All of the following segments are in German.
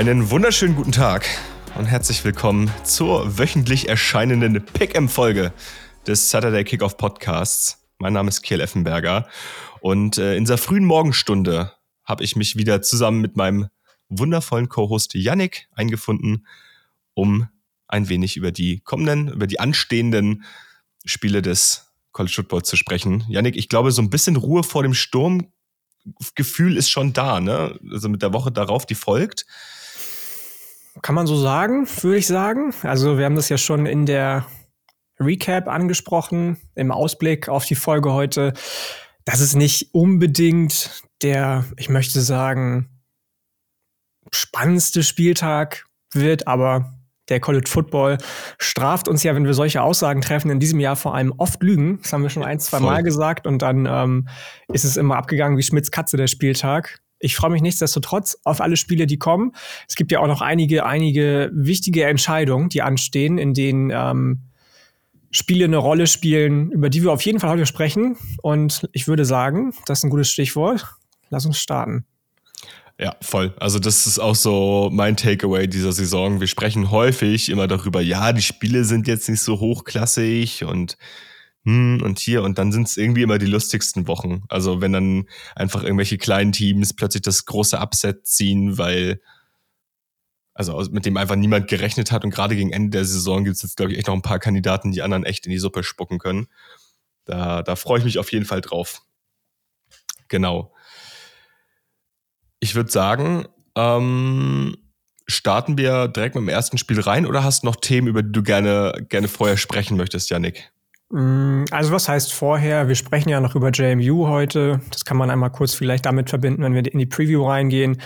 Einen wunderschönen guten Tag und herzlich willkommen zur wöchentlich erscheinenden Pick-M-Folge des Saturday Kickoff Podcasts. Mein Name ist Kiel Effenberger und äh, in dieser frühen Morgenstunde habe ich mich wieder zusammen mit meinem wundervollen Co-Host Yannick eingefunden, um ein wenig über die kommenden, über die anstehenden Spiele des College Football zu sprechen. Yannick, ich glaube, so ein bisschen Ruhe vor dem Sturm Gefühl ist schon da, ne? Also mit der Woche darauf, die folgt. Kann man so sagen, würde ich sagen. Also wir haben das ja schon in der Recap angesprochen, im Ausblick auf die Folge heute. Das ist nicht unbedingt der, ich möchte sagen, spannendste Spieltag wird, aber der College Football straft uns ja, wenn wir solche Aussagen treffen, in diesem Jahr vor allem oft Lügen. Das haben wir schon ein, zwei Mal gesagt und dann ähm, ist es immer abgegangen wie Schmidts Katze der Spieltag. Ich freue mich nichtsdestotrotz auf alle Spiele, die kommen. Es gibt ja auch noch einige, einige wichtige Entscheidungen, die anstehen, in denen ähm, Spiele eine Rolle spielen, über die wir auf jeden Fall heute sprechen. Und ich würde sagen, das ist ein gutes Stichwort. Lass uns starten. Ja, voll. Also das ist auch so mein Takeaway dieser Saison. Wir sprechen häufig immer darüber, ja, die Spiele sind jetzt nicht so hochklassig und hm, und hier und dann sind es irgendwie immer die lustigsten Wochen. Also wenn dann einfach irgendwelche kleinen Teams plötzlich das große Upset ziehen, weil also mit dem einfach niemand gerechnet hat und gerade gegen Ende der Saison gibt es jetzt, glaube ich, echt noch ein paar Kandidaten, die anderen echt in die Suppe spucken können. Da, da freue ich mich auf jeden Fall drauf. Genau. Ich würde sagen, ähm, starten wir direkt mit dem ersten Spiel rein oder hast du noch Themen, über die du gerne, gerne vorher sprechen möchtest, Janik? Mm, also was heißt vorher? Wir sprechen ja noch über JMU heute. Das kann man einmal kurz vielleicht damit verbinden, wenn wir in die Preview reingehen.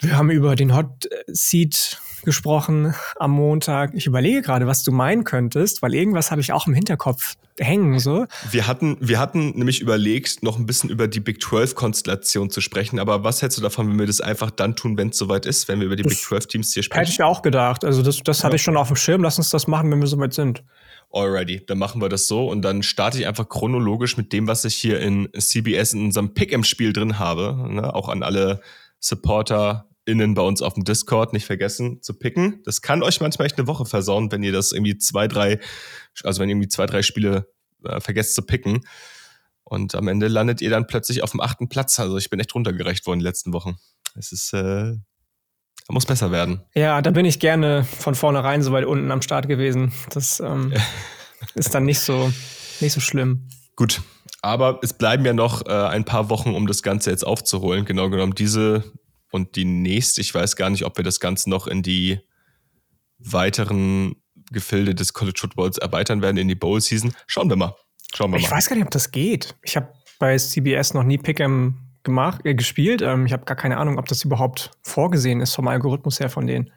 Wir haben über den Hot Seat gesprochen am Montag. Ich überlege gerade, was du meinen könntest, weil irgendwas habe ich auch im Hinterkopf hängen. So. Wir hatten, wir hatten nämlich überlegt, noch ein bisschen über die Big 12-Konstellation zu sprechen. Aber was hältst du davon, wenn wir das einfach dann tun, wenn es soweit ist, wenn wir über die das Big 12-Teams hier sprechen? Hätte ich auch gedacht. Also das, das ja. hatte ich schon auf dem Schirm. Lass uns das machen, wenn wir soweit sind. Alrighty, dann machen wir das so und dann starte ich einfach chronologisch mit dem, was ich hier in CBS in unserem Pick-Em-Spiel drin habe. Ne? Auch an alle SupporterInnen bei uns auf dem Discord nicht vergessen zu picken. Das kann euch manchmal echt eine Woche versauen, wenn ihr das irgendwie zwei, drei, also wenn ihr irgendwie zwei, drei Spiele äh, vergesst zu picken. Und am Ende landet ihr dann plötzlich auf dem achten Platz. Also ich bin echt runtergereicht worden die letzten Wochen. Es ist äh, muss besser werden. Ja, da bin ich gerne von vornherein so weit unten am Start gewesen. Das ähm, ist dann nicht so, nicht so schlimm. Gut, aber es bleiben ja noch äh, ein paar Wochen, um das Ganze jetzt aufzuholen. Genau genommen diese und die nächste. Ich weiß gar nicht, ob wir das Ganze noch in die weiteren Gefilde des College Footballs erweitern werden, in die Bowl Season. Schauen wir mal. Schauen wir ich mal. Ich weiß gar nicht, ob das geht. Ich habe bei CBS noch nie Pick'em gemacht, äh, gespielt. Ähm, ich habe gar keine Ahnung, ob das überhaupt vorgesehen ist vom Algorithmus her von denen.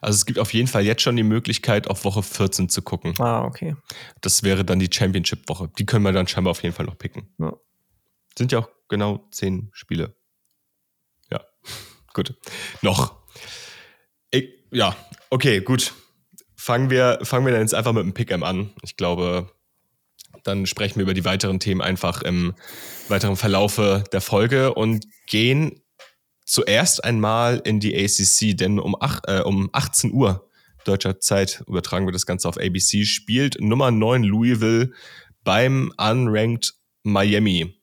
Also es gibt auf jeden Fall jetzt schon die Möglichkeit, auf Woche 14 zu gucken. Ah, okay. Das wäre dann die Championship-Woche. Die können wir dann scheinbar auf jeden Fall noch picken. Ja. Sind ja auch genau zehn Spiele. Ja, gut. Noch. Ich, ja, okay, gut. Fangen wir, fangen wir dann jetzt einfach mit dem Pick'em an. Ich glaube, dann sprechen wir über die weiteren Themen einfach im weiteren Verlaufe der Folge und gehen zuerst einmal in die ACC, denn um, ach, äh, um 18 Uhr deutscher Zeit übertragen wir das Ganze auf ABC, spielt Nummer 9 Louisville beim unranked Miami.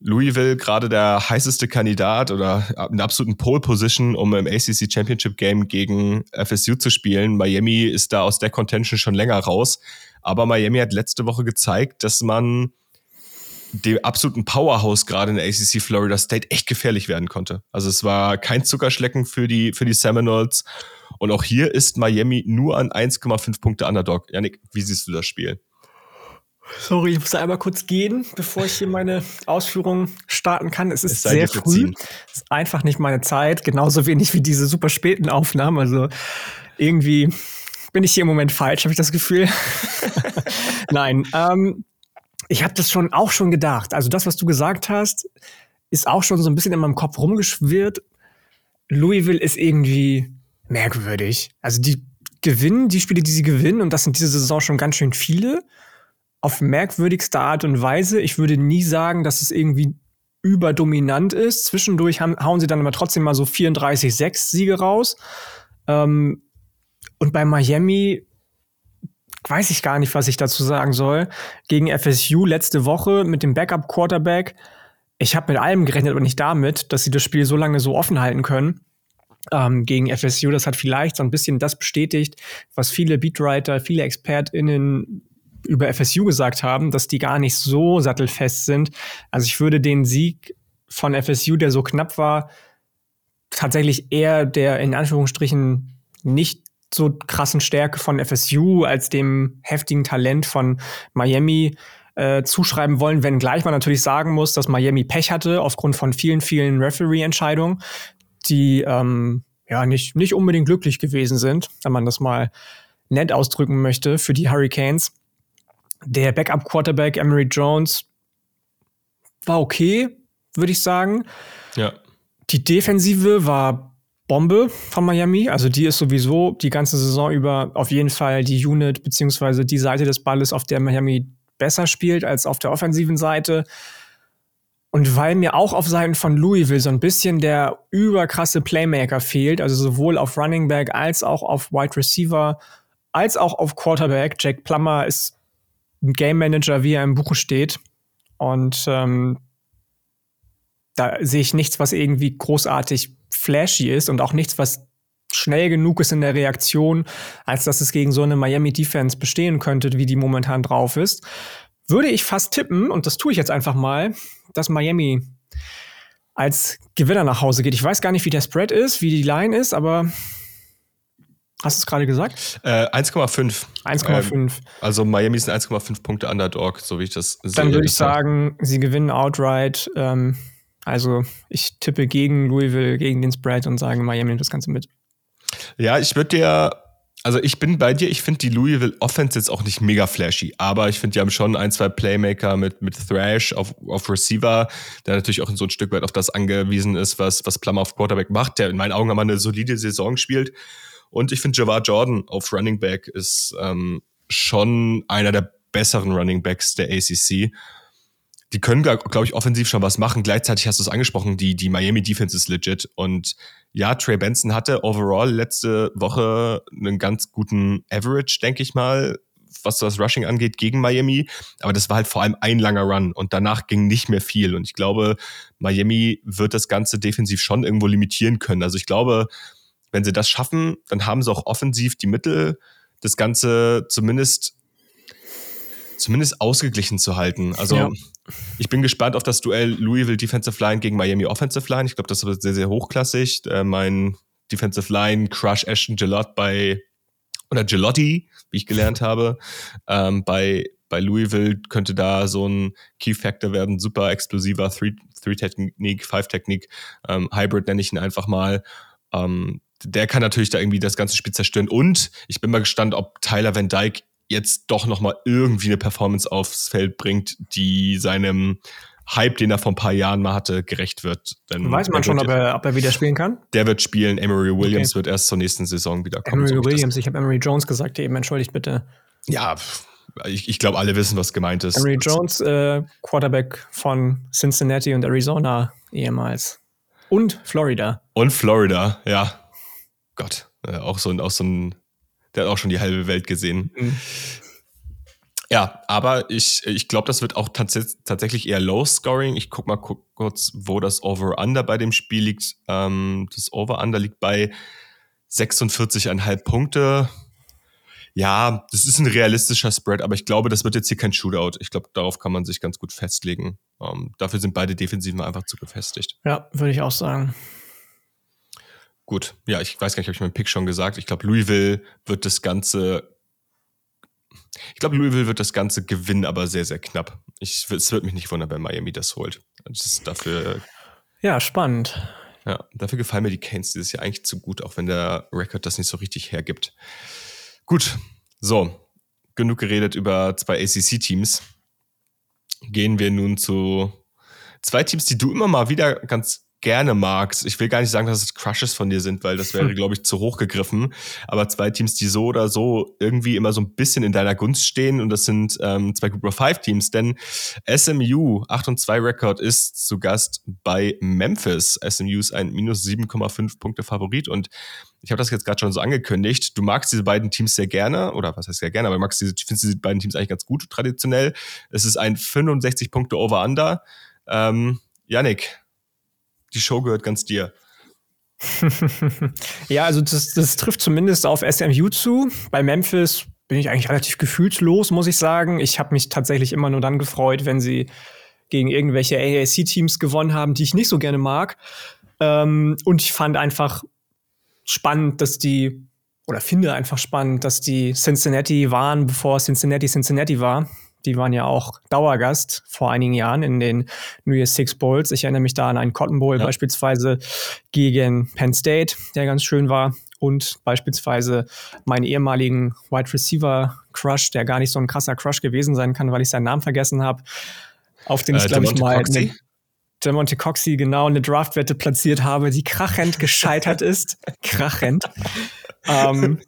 Louisville gerade der heißeste Kandidat oder in der absoluten Pole Position, um im ACC Championship Game gegen FSU zu spielen. Miami ist da aus der Contention schon länger raus. Aber Miami hat letzte Woche gezeigt, dass man dem absoluten Powerhouse gerade in der ACC Florida State echt gefährlich werden konnte. Also es war kein Zuckerschlecken für die, für die Seminoles. Und auch hier ist Miami nur an 1,5 Punkte Underdog. Janik, wie siehst du das Spiel? Sorry, ich muss einmal kurz gehen, bevor ich hier meine Ausführungen starten kann. Es ist es sehr früh. Es ist einfach nicht meine Zeit, genauso wenig wie diese super späten Aufnahmen. Also irgendwie bin ich hier im Moment falsch, habe ich das Gefühl. Nein, ähm, ich habe das schon auch schon gedacht. Also das, was du gesagt hast, ist auch schon so ein bisschen in meinem Kopf rumgeschwirrt. Louisville ist irgendwie merkwürdig. Also die gewinnen die Spiele, die sie gewinnen, und das sind diese Saison schon ganz schön viele, auf merkwürdigste Art und Weise. Ich würde nie sagen, dass es irgendwie überdominant ist. Zwischendurch hauen sie dann aber trotzdem mal so 34-6 Siege raus. Ähm, und bei Miami weiß ich gar nicht, was ich dazu sagen soll. Gegen FSU letzte Woche mit dem Backup-Quarterback. Ich habe mit allem gerechnet, aber nicht damit, dass sie das Spiel so lange so offen halten können. Ähm, gegen FSU, das hat vielleicht so ein bisschen das bestätigt, was viele Beatwriter, viele ExpertInnen über FSU gesagt haben, dass die gar nicht so sattelfest sind. Also ich würde den Sieg von FSU, der so knapp war, tatsächlich eher der in Anführungsstrichen nicht so krassen Stärke von FSU als dem heftigen Talent von Miami äh, zuschreiben wollen, wenngleich man natürlich sagen muss, dass Miami Pech hatte aufgrund von vielen, vielen Referee-Entscheidungen, die ähm, ja nicht, nicht unbedingt glücklich gewesen sind, wenn man das mal nett ausdrücken möchte, für die Hurricanes. Der Backup-Quarterback Emery Jones war okay, würde ich sagen. Ja. Die Defensive war Bombe von Miami. Also die ist sowieso die ganze Saison über auf jeden Fall die Unit beziehungsweise die Seite des Balles, auf der Miami besser spielt als auf der offensiven Seite. Und weil mir auch auf Seiten von Louisville so ein bisschen der überkrasse Playmaker fehlt, also sowohl auf Running Back als auch auf Wide Receiver, als auch auf Quarterback. Jack Plummer ist ein Game Manager, wie er im Buche steht. Und ähm, da sehe ich nichts, was irgendwie großartig flashy ist und auch nichts, was schnell genug ist in der Reaktion, als dass es gegen so eine Miami Defense bestehen könnte, wie die momentan drauf ist. Würde ich fast tippen, und das tue ich jetzt einfach mal, dass Miami als Gewinner nach Hause geht. Ich weiß gar nicht, wie der Spread ist, wie die Line ist, aber Hast du es gerade gesagt? Äh, 1,5. 1,5. Ähm, also Miami ist ein 1,5 Punkte Underdog, so wie ich das sehe. Dann würde ich sagen, sie gewinnen outright. Ähm, also ich tippe gegen Louisville, gegen den Spread und sage, Miami nimmt das Ganze mit. Ja, ich würde dir, also ich bin bei dir, ich finde die Louisville Offense jetzt auch nicht mega flashy, aber ich finde, die haben schon ein, zwei Playmaker mit, mit Thrash auf, auf Receiver, der natürlich auch so ein Stück weit auf das angewiesen ist, was, was Plummer auf Quarterback macht, der in meinen Augen aber eine solide Saison spielt. Und ich finde, Javar Jordan auf Running Back ist ähm, schon einer der besseren Running Backs der ACC. Die können, glaube ich, offensiv schon was machen. Gleichzeitig hast du es angesprochen, die, die Miami Defense ist legit. Und ja, Trey Benson hatte overall letzte Woche einen ganz guten Average, denke ich mal, was das Rushing angeht, gegen Miami. Aber das war halt vor allem ein langer Run und danach ging nicht mehr viel. Und ich glaube, Miami wird das Ganze defensiv schon irgendwo limitieren können. Also ich glaube, wenn sie das schaffen, dann haben sie auch offensiv die Mittel, das Ganze zumindest zumindest ausgeglichen zu halten. Also ja. ich bin gespannt auf das Duell Louisville Defensive Line gegen Miami Offensive Line. Ich glaube, das wird sehr, sehr hochklassig. Äh, mein Defensive Line Crush Ashton Gelott bei oder Gelotti, wie ich gelernt habe, ähm, bei bei Louisville könnte da so ein Key Factor werden, super explosiver Three-Technik, Five-Technik, ähm, Hybrid nenne ich ihn einfach mal. Ähm, der kann natürlich da irgendwie das ganze Spiel zerstören. Und ich bin mal gespannt, ob Tyler Van Dyke jetzt doch noch mal irgendwie eine Performance aufs Feld bringt, die seinem Hype, den er vor ein paar Jahren mal hatte, gerecht wird. Denn Weiß man schon, ob er, ob er wieder spielen kann? Der wird spielen. Emery Williams okay. wird erst zur nächsten Saison wieder kommen. Emery so Williams, ich habe Emery Jones gesagt eben, entschuldigt bitte. Ja, ich, ich glaube, alle wissen, was gemeint ist. Emery Jones, äh, Quarterback von Cincinnati und Arizona ehemals. Und Florida. Und Florida, ja. Gott, äh, auch so, auch so ein, der hat auch schon die halbe Welt gesehen. Mhm. Ja, aber ich, ich glaube, das wird auch tats tatsächlich eher Low-Scoring. Ich guck mal kurz, wo das Over-Under bei dem Spiel liegt. Ähm, das Over-Under liegt bei 46,5 Punkte. Ja, das ist ein realistischer Spread, aber ich glaube, das wird jetzt hier kein Shootout. Ich glaube, darauf kann man sich ganz gut festlegen. Ähm, dafür sind beide Defensiven einfach zu gefestigt. Ja, würde ich auch sagen. Gut, ja, ich weiß gar nicht, habe ich meinen Pick schon gesagt. Ich glaube, Louisville wird das Ganze. Ich glaube, Louisville wird das Ganze gewinnen, aber sehr, sehr knapp. Ich, es wird mich nicht wundern, wenn Miami das holt. Das ist dafür. Ja, spannend. Ja, dafür gefallen mir die Canes dieses Jahr eigentlich zu gut, auch wenn der Rekord das nicht so richtig hergibt. Gut, so, genug geredet über zwei ACC-Teams. Gehen wir nun zu zwei Teams, die du immer mal wieder ganz gerne magst. Ich will gar nicht sagen, dass es Crushes von dir sind, weil das wäre, glaube ich, zu hoch gegriffen. Aber zwei Teams, die so oder so irgendwie immer so ein bisschen in deiner Gunst stehen und das sind ähm, zwei Group of Five Teams, denn SMU 8 und 2 Record ist zu Gast bei Memphis. SMU ist ein minus 7,5 Punkte Favorit und ich habe das jetzt gerade schon so angekündigt. Du magst diese beiden Teams sehr gerne, oder was heißt sehr gerne, aber du magst diese, findest diese beiden Teams eigentlich ganz gut traditionell. Es ist ein 65 Punkte Over-Under. Ähm, Yannick, die Show gehört ganz dir. ja, also das, das trifft zumindest auf SMU zu. Bei Memphis bin ich eigentlich relativ gefühlslos, muss ich sagen. Ich habe mich tatsächlich immer nur dann gefreut, wenn sie gegen irgendwelche AAC-Teams gewonnen haben, die ich nicht so gerne mag. Ähm, und ich fand einfach spannend, dass die, oder finde einfach spannend, dass die Cincinnati waren, bevor Cincinnati Cincinnati war. Die waren ja auch Dauergast vor einigen Jahren in den New Year's Six Bowls. Ich erinnere mich da an einen Cotton Bowl ja. beispielsweise gegen Penn State, der ganz schön war. Und beispielsweise meinen ehemaligen Wide Receiver Crush, der gar nicht so ein krasser Crush gewesen sein kann, weil ich seinen Namen vergessen habe. Auf den äh, ich, glaube ich, mal eine, Demonte Coxey genau eine Draftwette platziert habe, die krachend gescheitert ist. krachend. ähm,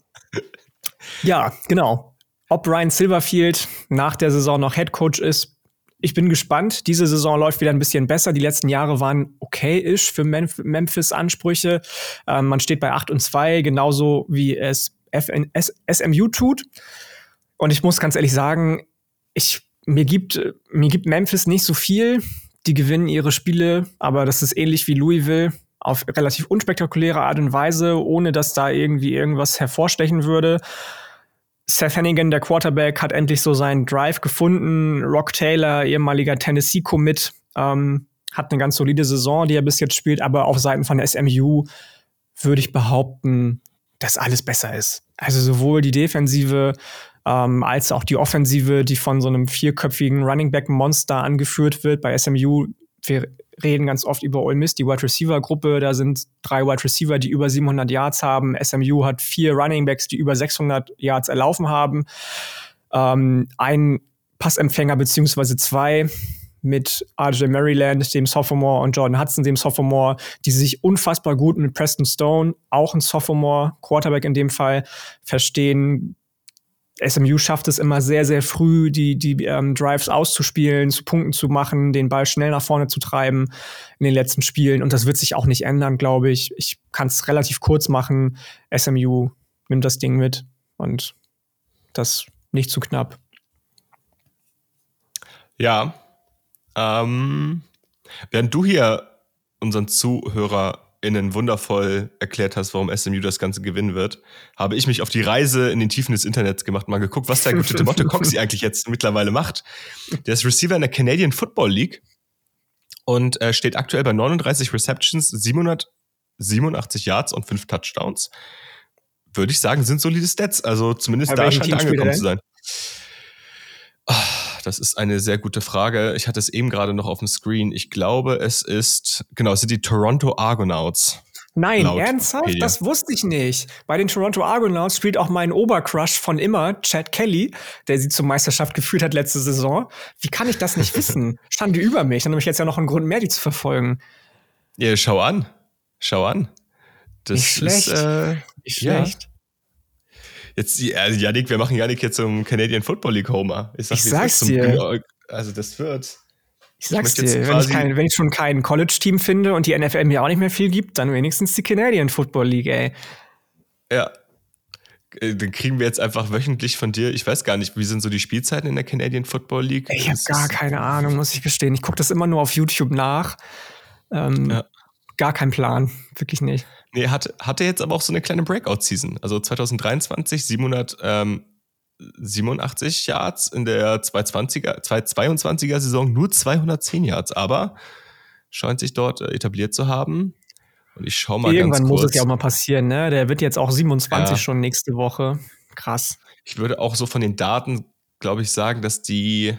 ja, genau ob Ryan Silverfield nach der Saison noch Head Coach ist. Ich bin gespannt. Diese Saison läuft wieder ein bisschen besser. Die letzten Jahre waren okay-ish für Memphis Ansprüche. Ähm, man steht bei 8 und 2, genauso wie es FN SMU tut. Und ich muss ganz ehrlich sagen, ich, mir, gibt, mir gibt Memphis nicht so viel. Die gewinnen ihre Spiele, aber das ist ähnlich wie Louisville auf relativ unspektakuläre Art und Weise, ohne dass da irgendwie irgendwas hervorstechen würde. Seth Hennigan, der Quarterback, hat endlich so seinen Drive gefunden. Rock Taylor, ehemaliger Tennessee-Commit, ähm, hat eine ganz solide Saison, die er bis jetzt spielt, aber auf Seiten von SMU würde ich behaupten, dass alles besser ist. Also sowohl die Defensive ähm, als auch die Offensive, die von so einem vierköpfigen Running Back Monster angeführt wird. Bei SMU wir reden ganz oft über Ole Miss, die Wide Receiver Gruppe. Da sind drei Wide Receiver, die über 700 Yards haben. SMU hat vier Running Backs, die über 600 Yards erlaufen haben. Ähm, ein Passempfänger beziehungsweise zwei mit RJ Maryland, dem Sophomore, und Jordan Hudson, dem Sophomore, die sich unfassbar gut mit Preston Stone, auch ein Sophomore, Quarterback in dem Fall, verstehen. SMU schafft es immer sehr, sehr früh, die, die ähm, Drives auszuspielen, zu Punkten zu machen, den Ball schnell nach vorne zu treiben in den letzten Spielen. Und das wird sich auch nicht ändern, glaube ich. Ich kann es relativ kurz machen. SMU nimmt das Ding mit und das nicht zu knapp. Ja. Ähm, während du hier unseren Zuhörer innen wundervoll erklärt hast, warum SMU das Ganze gewinnen wird, habe ich mich auf die Reise in den Tiefen des Internets gemacht, mal geguckt, was der gute Demotte Coxey eigentlich jetzt mittlerweile macht. Der ist Receiver in der Canadian Football League und äh, steht aktuell bei 39 Receptions, 787 Yards und 5 Touchdowns. Würde ich sagen, sind solide Stats. Also zumindest da scheint er angekommen zu sein. Das ist eine sehr gute Frage. Ich hatte es eben gerade noch auf dem Screen. Ich glaube, es ist, genau, es sind die Toronto Argonauts. Nein, ernsthaft? Wikipedia. Das wusste ich nicht. Bei den Toronto Argonauts spielt auch mein Obercrush von immer, Chad Kelly, der sie zur Meisterschaft geführt hat letzte Saison. Wie kann ich das nicht wissen? Schande über mich. Dann habe ich jetzt ja noch einen Grund mehr, die zu verfolgen. Ja, schau an. Schau an. Das nicht schlecht. Ist, äh, nicht schlecht. Ja. Jetzt, also Janik, wir machen Janik jetzt zum Canadian Football League Homer. Ich, sag, ich sag's dir. Also das wird. Ich sag's ich dir, wenn ich, kein, wenn ich, schon kein College-Team finde und die NFL mir auch nicht mehr viel gibt, dann wenigstens die Canadian Football League, ey. Ja. Äh, dann kriegen wir jetzt einfach wöchentlich von dir, ich weiß gar nicht, wie sind so die Spielzeiten in der Canadian Football League? Ich habe gar keine Ahnung, muss ich gestehen. Ich gucke das immer nur auf YouTube nach. Ähm, ja. Gar kein Plan, wirklich nicht. Nee, hat, hatte jetzt aber auch so eine kleine Breakout-Season. Also 2023 787 Yards, in der 220er, 222er Saison nur 210 Yards, aber scheint sich dort äh, etabliert zu haben. Und ich schau mal Irgendwann ganz kurz. muss es ja auch mal passieren, ne? Der wird jetzt auch 27 ja. schon nächste Woche. Krass. Ich würde auch so von den Daten, glaube ich, sagen, dass die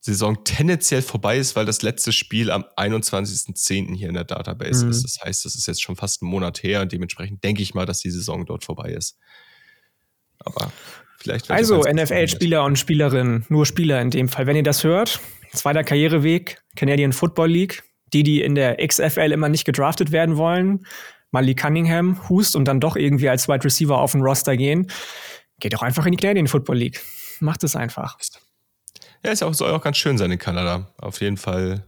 Saison tendenziell vorbei ist, weil das letzte Spiel am 21.10. hier in der Database mhm. ist. Das heißt, das ist jetzt schon fast einen Monat her und dementsprechend denke ich mal, dass die Saison dort vorbei ist. Aber vielleicht. Also, NFL-Spieler und Spielerinnen, nur Spieler in dem Fall. Wenn ihr das hört, zweiter Karriereweg, Canadian Football League, die, die in der XFL immer nicht gedraftet werden wollen, Malik Cunningham, Hust und dann doch irgendwie als Wide Receiver auf den Roster gehen, geht doch einfach in die Canadian Football League. Macht es einfach. Ja, ist auch, soll auch ganz schön sein in Kanada. Auf jeden Fall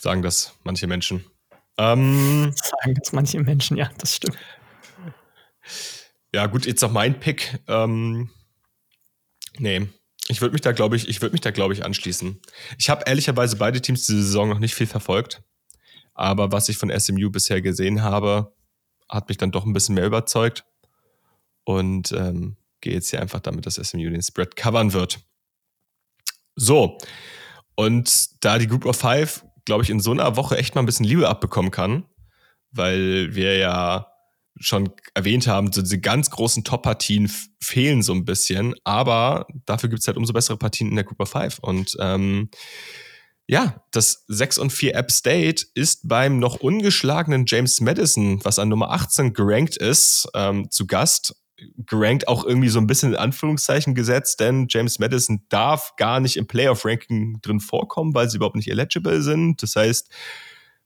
sagen das manche Menschen. Ähm, sagen das manche Menschen, ja, das stimmt. Ja, gut, jetzt noch mein Pick. Ähm, nee, ich würde mich da, glaube ich, ich würde mich da, glaube ich, anschließen. Ich habe ehrlicherweise beide Teams diese Saison noch nicht viel verfolgt. Aber was ich von SMU bisher gesehen habe, hat mich dann doch ein bisschen mehr überzeugt. Und ähm, gehe jetzt hier einfach damit, dass SMU den Spread covern wird. So. Und da die Group of Five, glaube ich, in so einer Woche echt mal ein bisschen Liebe abbekommen kann, weil wir ja schon erwähnt haben, so diese ganz großen Top-Partien fehlen so ein bisschen, aber dafür gibt es halt umso bessere Partien in der Group of Five. Und ähm, ja, das 6 und 4 App State ist beim noch ungeschlagenen James Madison, was an Nummer 18 gerankt ist, ähm, zu Gast. Gerankt auch irgendwie so ein bisschen in Anführungszeichen gesetzt, denn James Madison darf gar nicht im Playoff-Ranking drin vorkommen, weil sie überhaupt nicht eligible sind. Das heißt,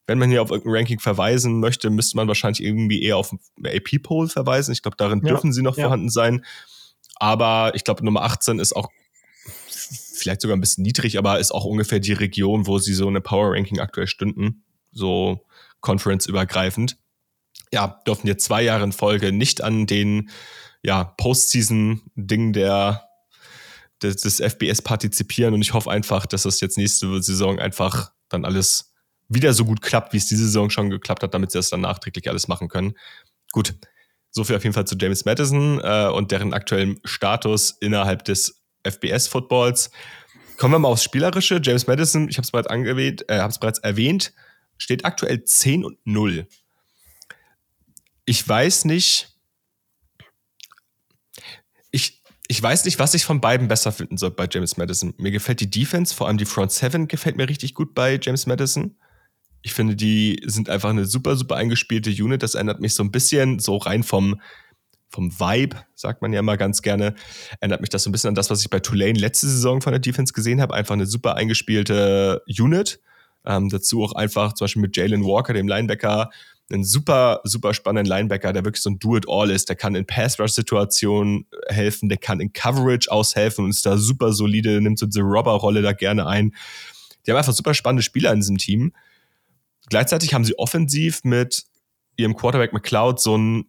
wenn man hier auf irgendein Ranking verweisen möchte, müsste man wahrscheinlich irgendwie eher auf AP-Poll verweisen. Ich glaube, darin ja, dürfen sie noch ja. vorhanden sein. Aber ich glaube, Nummer 18 ist auch vielleicht sogar ein bisschen niedrig, aber ist auch ungefähr die Region, wo sie so eine Power Ranking aktuell stünden, so Conference-übergreifend. Ja, dürfen jetzt zwei Jahre in Folge nicht an den ja, Postseason-Ding der des, FBS partizipieren und ich hoffe einfach, dass das jetzt nächste Saison einfach dann alles wieder so gut klappt, wie es diese Saison schon geklappt hat, damit sie das dann nachträglich alles machen können. Gut, so viel auf jeden Fall zu James Madison äh, und deren aktuellen Status innerhalb des FBS-Footballs. Kommen wir mal aufs Spielerische. James Madison, ich habe es bereits äh, habe es bereits erwähnt, steht aktuell 10 und 0. Ich weiß nicht, ich, ich weiß nicht, was ich von beiden besser finden soll bei James Madison. Mir gefällt die Defense, vor allem die Front Seven gefällt mir richtig gut bei James Madison. Ich finde, die sind einfach eine super, super eingespielte Unit. Das erinnert mich so ein bisschen so rein vom, vom Vibe, sagt man ja immer ganz gerne, erinnert mich das so ein bisschen an das, was ich bei Tulane letzte Saison von der Defense gesehen habe. Einfach eine super eingespielte Unit. Ähm, dazu auch einfach zum Beispiel mit Jalen Walker, dem Linebacker, einen super, super spannenden Linebacker, der wirklich so ein Do-it-all ist. Der kann in Pass-Rush-Situationen helfen, der kann in Coverage aushelfen und ist da super solide, nimmt so diese Robber-Rolle da gerne ein. Die haben einfach super spannende Spieler in diesem Team. Gleichzeitig haben sie offensiv mit ihrem Quarterback McCloud so einen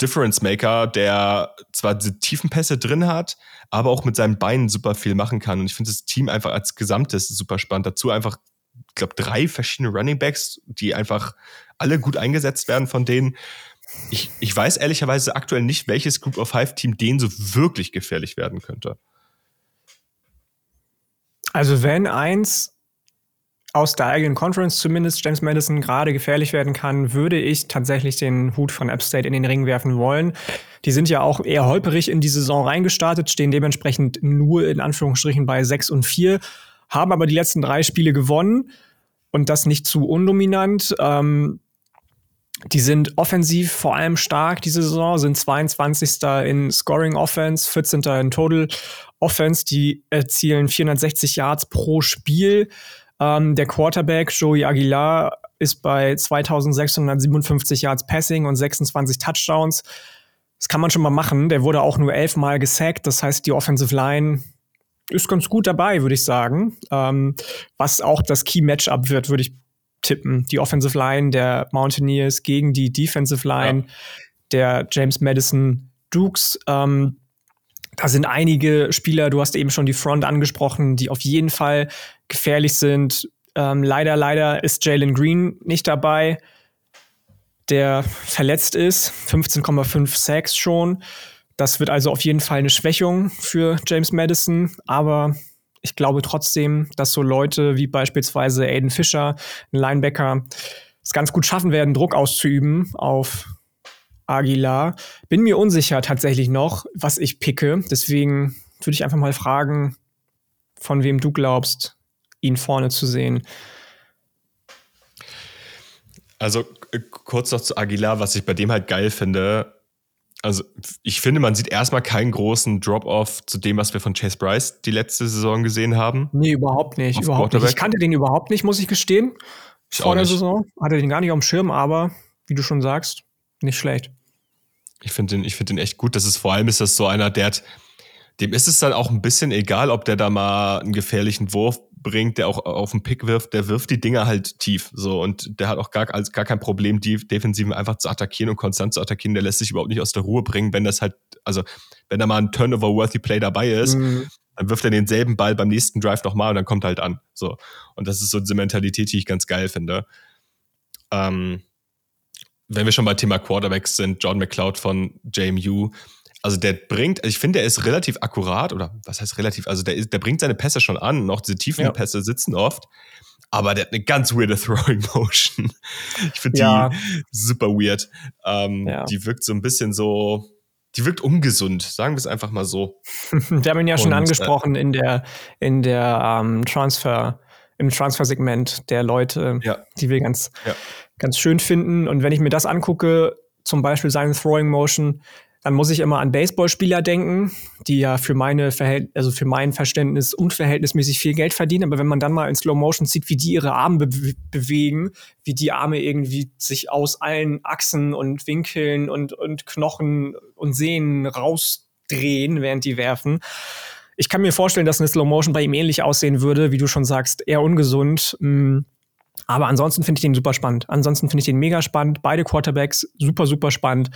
Difference Maker, der zwar diese tiefen Pässe drin hat, aber auch mit seinen Beinen super viel machen kann. Und ich finde das Team einfach als Gesamtes super spannend. Dazu einfach, glaube, drei verschiedene Running Backs, die einfach alle gut eingesetzt werden von denen. Ich, ich weiß ehrlicherweise aktuell nicht, welches Group of Five Team denen so wirklich gefährlich werden könnte. Also wenn eins aus der eigenen Conference zumindest James Madison gerade gefährlich werden kann, würde ich tatsächlich den Hut von App State in den Ring werfen wollen. Die sind ja auch eher holperig in die Saison reingestartet, stehen dementsprechend nur in Anführungsstrichen bei 6 und 4, haben aber die letzten drei Spiele gewonnen und das nicht zu undominant. Ähm, die sind offensiv vor allem stark diese Saison, sind 22. in Scoring Offense, 14. in Total Offense. Die erzielen 460 Yards pro Spiel. Ähm, der Quarterback Joey Aguilar ist bei 2657 Yards Passing und 26 Touchdowns. Das kann man schon mal machen. Der wurde auch nur elfmal gesackt. Das heißt, die Offensive Line ist ganz gut dabei, würde ich sagen. Ähm, was auch das Key-Matchup wird, würde ich tippen. Die Offensive Line der Mountaineers gegen die Defensive Line ja. der James Madison Dukes. Ähm, da sind einige Spieler, du hast eben schon die Front angesprochen, die auf jeden Fall gefährlich sind. Ähm, leider, leider ist Jalen Green nicht dabei, der verletzt ist. 15,5 Sacks schon. Das wird also auf jeden Fall eine Schwächung für James Madison. Aber ich glaube trotzdem, dass so Leute wie beispielsweise Aiden Fischer, ein Linebacker, es ganz gut schaffen werden, Druck auszuüben auf Aguilar. Bin mir unsicher tatsächlich noch, was ich picke. Deswegen würde ich einfach mal fragen, von wem du glaubst, ihn vorne zu sehen. Also kurz noch zu Aguilar, was ich bei dem halt geil finde. Also ich finde, man sieht erstmal keinen großen Drop-off zu dem, was wir von Chase Bryce die letzte Saison gesehen haben. Nee, überhaupt nicht. Überhaupt nicht. Ich kannte den überhaupt nicht, muss ich gestehen. Ich Vor der Saison hatte den gar nicht auf dem Schirm, aber wie du schon sagst, nicht schlecht. Ich finde den, find den echt gut. Das ist vor allem ist das so einer, der hat, dem ist es dann auch ein bisschen egal, ob der da mal einen gefährlichen Wurf bringt, der auch auf den Pick wirft, der wirft die Dinger halt tief. So und der hat auch gar, also gar kein Problem, die Defensiven einfach zu attackieren und konstant zu attackieren. Der lässt sich überhaupt nicht aus der Ruhe bringen, wenn das halt, also wenn da mal ein Turnover-worthy Play dabei ist, mhm. dann wirft er denselben Ball beim nächsten Drive nochmal und dann kommt er halt an. So. Und das ist so diese Mentalität, die ich ganz geil finde. Ähm, wenn wir schon bei Thema Quarterbacks sind, John McCloud von JMU, also der bringt, also ich finde, er ist relativ akkurat oder was heißt relativ, also der, der bringt seine Pässe schon an, noch diese tiefen ja. Pässe sitzen oft, aber der hat eine ganz weirde Throwing Motion. Ich finde ja. die super weird. Ähm, ja. Die wirkt so ein bisschen so, die wirkt ungesund, sagen wir es einfach mal so. wir haben ihn ja schon Und, äh, angesprochen äh, in der, in der ähm, Transfer, im Transfer-Segment der Leute, ja. die wir ganz, ganz schön finden. Und wenn ich mir das angucke, zum Beispiel seine Throwing Motion, dann muss ich immer an Baseballspieler denken, die ja für meine Verhält also für mein Verständnis unverhältnismäßig viel Geld verdienen. Aber wenn man dann mal in Slow Motion sieht, wie die ihre Arme be bewegen, wie die Arme irgendwie sich aus allen Achsen und Winkeln und, und Knochen und Sehnen rausdrehen, während die werfen. Ich kann mir vorstellen, dass eine Slow Motion bei ihm ähnlich aussehen würde, wie du schon sagst, eher ungesund. Mm. Aber ansonsten finde ich den super spannend. Ansonsten finde ich den mega spannend. Beide Quarterbacks super, super spannend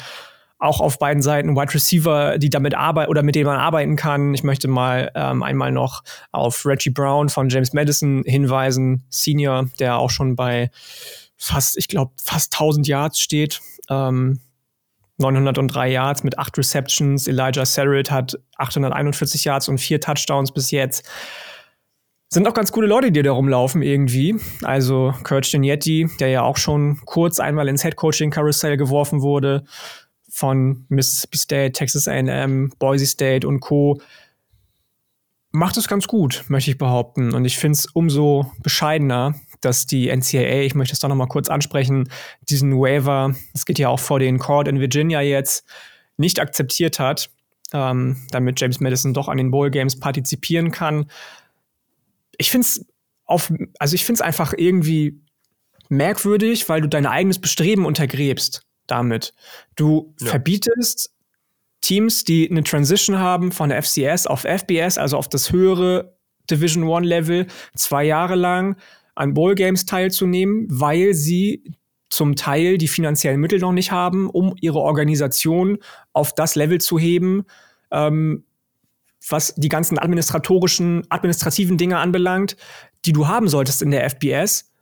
auch auf beiden Seiten Wide Receiver, die damit arbeiten oder mit denen man arbeiten kann. Ich möchte mal ähm, einmal noch auf Reggie Brown von James Madison hinweisen, Senior, der auch schon bei fast, ich glaube, fast 1000 Yards steht. Ähm, 903 Yards mit 8 Receptions. Elijah Sarrett hat 841 Yards und 4 Touchdowns bis jetzt. Sind auch ganz coole Leute, die da rumlaufen irgendwie. Also Kurt Yeti, der ja auch schon kurz einmal ins Headcoaching-Karussell geworfen wurde von Mississippi State, Texas AM, Boise State und Co. macht es ganz gut, möchte ich behaupten. Und ich finde es umso bescheidener, dass die NCAA, ich möchte es da nochmal kurz ansprechen, diesen Waiver, das geht ja auch vor den Court in Virginia jetzt, nicht akzeptiert hat, ähm, damit James Madison doch an den Bowl Games partizipieren kann. Ich finde es auf, also ich finde es einfach irgendwie merkwürdig, weil du dein eigenes Bestreben untergräbst damit. Du ja. verbietest Teams, die eine Transition haben von der FCS auf FBS, also auf das höhere Division One Level, zwei Jahre lang an Bowl Games teilzunehmen, weil sie zum Teil die finanziellen Mittel noch nicht haben, um ihre Organisation auf das Level zu heben, ähm, was die ganzen administratorischen, administrativen Dinge anbelangt, die du haben solltest in der FBS,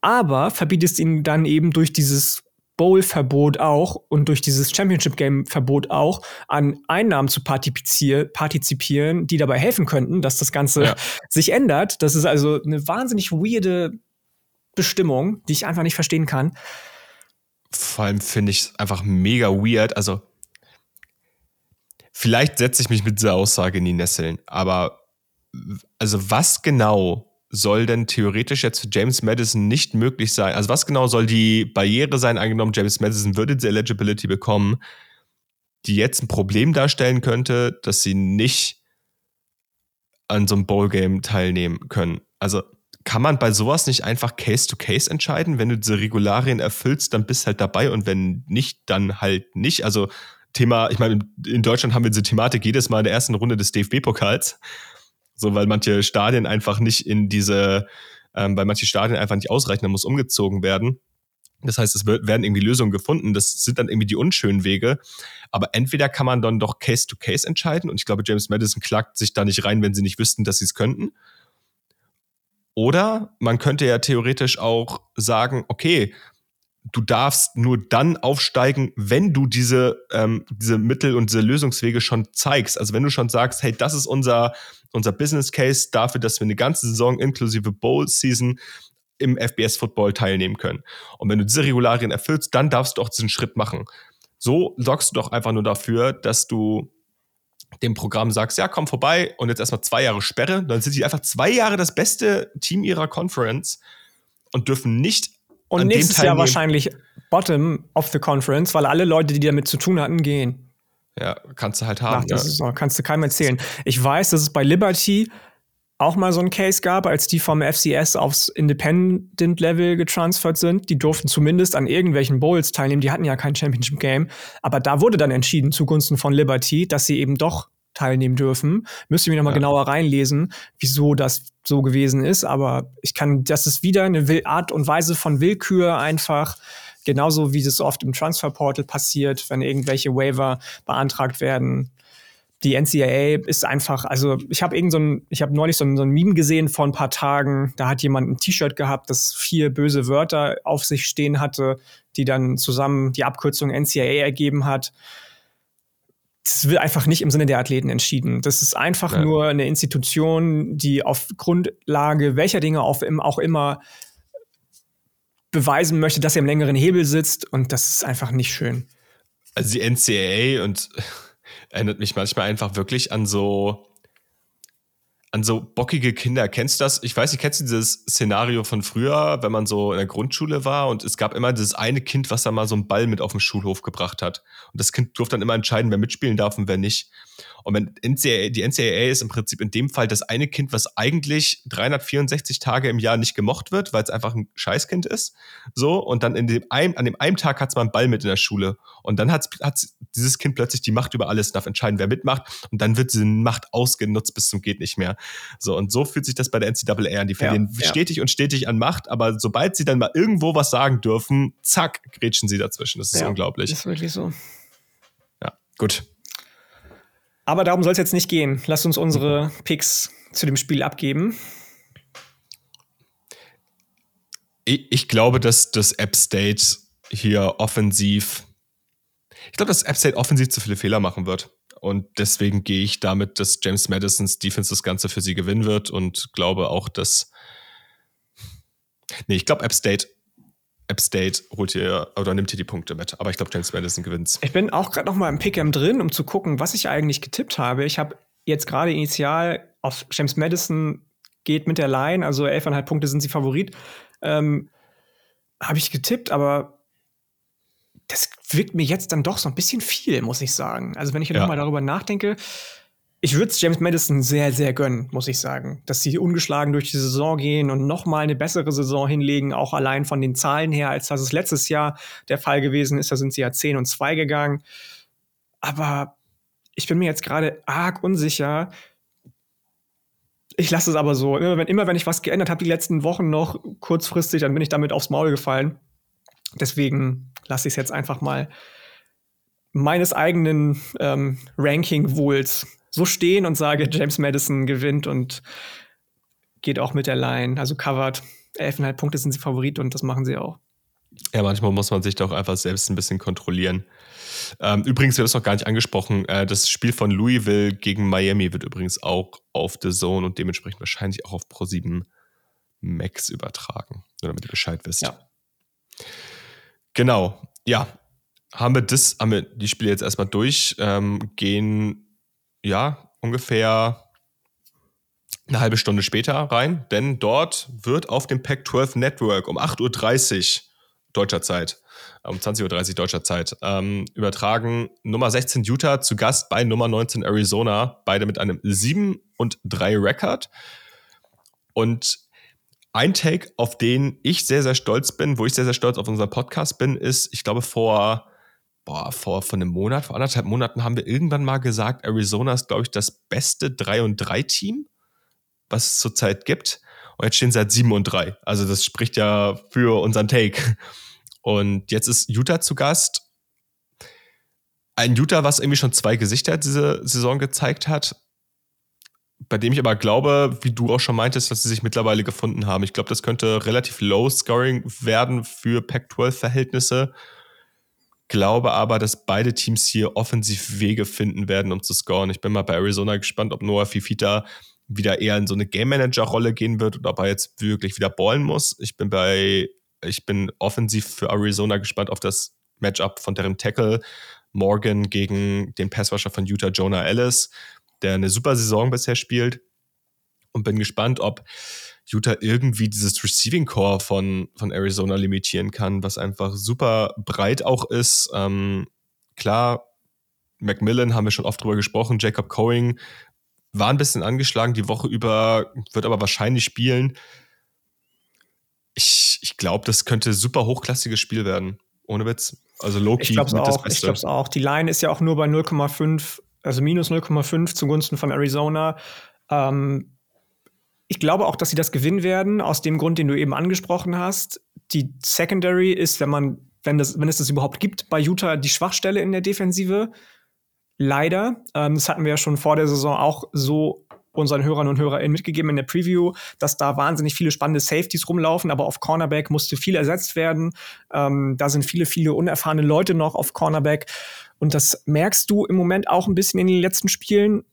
aber verbietest ihnen dann eben durch dieses Bowl-Verbot auch und durch dieses Championship-Game-Verbot auch an Einnahmen zu partizipieren, die dabei helfen könnten, dass das Ganze ja. sich ändert. Das ist also eine wahnsinnig weirde Bestimmung, die ich einfach nicht verstehen kann. Vor allem finde ich es einfach mega weird. Also, vielleicht setze ich mich mit dieser Aussage in die Nesseln, aber also was genau soll denn theoretisch jetzt für James Madison nicht möglich sein? Also was genau soll die Barriere sein, angenommen James Madison würde diese Eligibility bekommen, die jetzt ein Problem darstellen könnte, dass sie nicht an so einem Bowl-Game teilnehmen können? Also kann man bei sowas nicht einfach Case-to-Case -Case entscheiden? Wenn du diese Regularien erfüllst, dann bist halt dabei und wenn nicht, dann halt nicht. Also Thema, ich meine, in Deutschland haben wir diese Thematik jedes Mal in der ersten Runde des DFB-Pokals. So, weil manche Stadien einfach nicht in diese, ähm, weil manche Stadien einfach nicht ausreichen, da muss umgezogen werden. Das heißt, es werden irgendwie Lösungen gefunden. Das sind dann irgendwie die unschönen Wege. Aber entweder kann man dann doch Case-to-Case -Case entscheiden. Und ich glaube, James Madison klagt sich da nicht rein, wenn sie nicht wüssten, dass sie es könnten. Oder man könnte ja theoretisch auch sagen, okay, du darfst nur dann aufsteigen, wenn du diese, ähm, diese Mittel und diese Lösungswege schon zeigst. Also wenn du schon sagst, hey, das ist unser, unser Business Case dafür, dass wir eine ganze Saison inklusive Bowl Season im FBS Football teilnehmen können. Und wenn du diese Regularien erfüllst, dann darfst du auch diesen Schritt machen. So sorgst du doch einfach nur dafür, dass du dem Programm sagst, ja, komm vorbei und jetzt erstmal zwei Jahre Sperre. Dann sind sie einfach zwei Jahre das beste Team ihrer Conference und dürfen nicht und nächstes Jahr wahrscheinlich Bottom of the Conference, weil alle Leute, die damit zu tun hatten, gehen. Ja, kannst du halt haben. Nach der ja. Saison kannst du keinem erzählen. Ich weiß, dass es bei Liberty auch mal so einen Case gab, als die vom FCS aufs Independent-Level getransfert sind. Die durften zumindest an irgendwelchen Bowls teilnehmen. Die hatten ja kein Championship-Game. Aber da wurde dann entschieden zugunsten von Liberty, dass sie eben doch teilnehmen dürfen. Müsste ich mich nochmal ja. genauer reinlesen, wieso das so gewesen ist. Aber ich kann, das ist wieder eine Art und Weise von Willkür einfach. Genauso wie das oft im Transferportal passiert, wenn irgendwelche Waiver beantragt werden die NCAA ist einfach, also ich habe irgend so ein, ich habe neulich so ein, so ein Meme gesehen vor ein paar Tagen, da hat jemand ein T-Shirt gehabt, das vier böse Wörter auf sich stehen hatte, die dann zusammen die Abkürzung NCAA ergeben hat. Das wird einfach nicht im Sinne der Athleten entschieden. Das ist einfach ja. nur eine Institution, die auf Grundlage welcher Dinge auch immer beweisen möchte, dass er im längeren Hebel sitzt und das ist einfach nicht schön. Also die NCAA und erinnert mich manchmal einfach wirklich an so an so bockige Kinder. Kennst du das? Ich weiß nicht, kennst du dieses Szenario von früher, wenn man so in der Grundschule war und es gab immer dieses eine Kind, was da mal so einen Ball mit auf den Schulhof gebracht hat. Und das Kind durfte dann immer entscheiden, wer mitspielen darf und wer nicht. Und wenn NCAA, die NCAA ist im Prinzip in dem Fall das eine Kind, was eigentlich 364 Tage im Jahr nicht gemocht wird, weil es einfach ein Scheißkind ist. So, und dann dem ein, an dem einen Tag hat es mal einen Ball mit in der Schule. Und dann hat dieses Kind plötzlich die Macht über alles, darf entscheiden, wer mitmacht. Und dann wird diese Macht ausgenutzt bis zum geht nicht mehr. So, und so fühlt sich das bei der NCAA an. Die verlieren ja, stetig ja. und stetig an Macht, aber sobald sie dann mal irgendwo was sagen dürfen, zack, grätschen sie dazwischen. Das ist ja, unglaublich. Das ist wirklich so. Ja, gut. Aber darum soll es jetzt nicht gehen. Lasst uns unsere Picks zu dem Spiel abgeben. Ich, ich glaube, dass das App State hier offensiv. Ich glaube, dass App State offensiv zu viele Fehler machen wird. Und deswegen gehe ich damit, dass James Madisons Defense das Ganze für sie gewinnen wird und glaube auch, dass. Nee, ich glaube, App State App State holt ihr oder nimmt ihr die Punkte mit. Aber ich glaube, James Madison gewinnt. Ich bin auch gerade noch mal im Pick'em drin, um zu gucken, was ich eigentlich getippt habe. Ich habe jetzt gerade initial auf James Madison geht mit der Line, also 11,5 Punkte sind sie Favorit. Ähm, habe ich getippt, aber das wirkt mir jetzt dann doch so ein bisschen viel, muss ich sagen. Also wenn ich ja. noch mal darüber nachdenke, ich würde es James Madison sehr, sehr gönnen, muss ich sagen. Dass sie ungeschlagen durch die Saison gehen und noch mal eine bessere Saison hinlegen, auch allein von den Zahlen her, als das es letztes Jahr der Fall gewesen ist. Da sind sie ja 10 und 2 gegangen. Aber ich bin mir jetzt gerade arg unsicher. Ich lasse es aber so. Immer wenn, immer wenn ich was geändert habe, die letzten Wochen noch kurzfristig, dann bin ich damit aufs Maul gefallen. Deswegen lasse ich es jetzt einfach mal meines eigenen ähm, Ranking-Wohls so stehen und sage, James Madison gewinnt und geht auch mit der Line. Also covered. 11,5 Punkte sind sie Favorit und das machen sie auch. Ja, manchmal muss man sich doch einfach selbst ein bisschen kontrollieren. Ähm, übrigens, wir haben es noch gar nicht angesprochen, äh, das Spiel von Louisville gegen Miami wird übrigens auch auf The Zone und dementsprechend wahrscheinlich auch auf Pro7 Max übertragen. Nur damit ihr Bescheid wisst. Ja. Genau. Ja. Haben wir das, haben wir die Spiele jetzt erstmal durch, ähm, gehen ja, ungefähr eine halbe Stunde später rein, denn dort wird auf dem Pac-12 Network um 8.30 Uhr deutscher Zeit, um 20.30 Uhr deutscher Zeit, ähm, übertragen Nummer 16 Utah zu Gast bei Nummer 19 Arizona, beide mit einem 7 und 3 Rekord. Und ein Take, auf den ich sehr, sehr stolz bin, wo ich sehr, sehr stolz auf unseren Podcast bin, ist, ich glaube, vor boah, vor, vor einem Monat, vor anderthalb Monaten haben wir irgendwann mal gesagt, Arizona ist, glaube ich, das beste 3 und 3 Team, was es zurzeit gibt. Und jetzt stehen sie seit 7 und 3. Also das spricht ja für unseren Take. Und jetzt ist Utah zu Gast. Ein Utah, was irgendwie schon zwei Gesichter diese Saison gezeigt hat, bei dem ich aber glaube, wie du auch schon meintest, dass sie sich mittlerweile gefunden haben. Ich glaube, das könnte relativ low scoring werden für Pac-12-Verhältnisse glaube aber, dass beide Teams hier offensiv Wege finden werden, um zu scoren. Ich bin mal bei Arizona gespannt, ob Noah Fifita wieder eher in so eine Game Manager Rolle gehen wird oder ob er jetzt wirklich wieder ballen muss. Ich bin bei, ich bin offensiv für Arizona gespannt auf das Matchup von deren Tackle Morgan gegen den Passwasher von Utah Jonah Ellis, der eine super Saison bisher spielt und bin gespannt, ob Utah irgendwie dieses Receiving Core von, von Arizona limitieren kann, was einfach super breit auch ist. Ähm, klar, Macmillan haben wir schon oft drüber gesprochen. Jacob Coing war ein bisschen angeschlagen die Woche über, wird aber wahrscheinlich spielen. Ich, ich glaube, das könnte ein super hochklassiges Spiel werden. Ohne Witz. Also Loki ich glaube auch. Ich glaube es auch. Die Line ist ja auch nur bei 0,5, also minus 0,5 zugunsten von Arizona. Ähm, ich glaube auch, dass sie das gewinnen werden, aus dem Grund, den du eben angesprochen hast. Die Secondary ist, wenn man, wenn, das, wenn es das überhaupt gibt, bei Utah die Schwachstelle in der Defensive. Leider. Ähm, das hatten wir ja schon vor der Saison auch so unseren Hörern und HörerInnen mitgegeben in der Preview, dass da wahnsinnig viele spannende Safeties rumlaufen, aber auf Cornerback musste viel ersetzt werden. Ähm, da sind viele, viele unerfahrene Leute noch auf Cornerback. Und das merkst du im Moment auch ein bisschen in den letzten Spielen.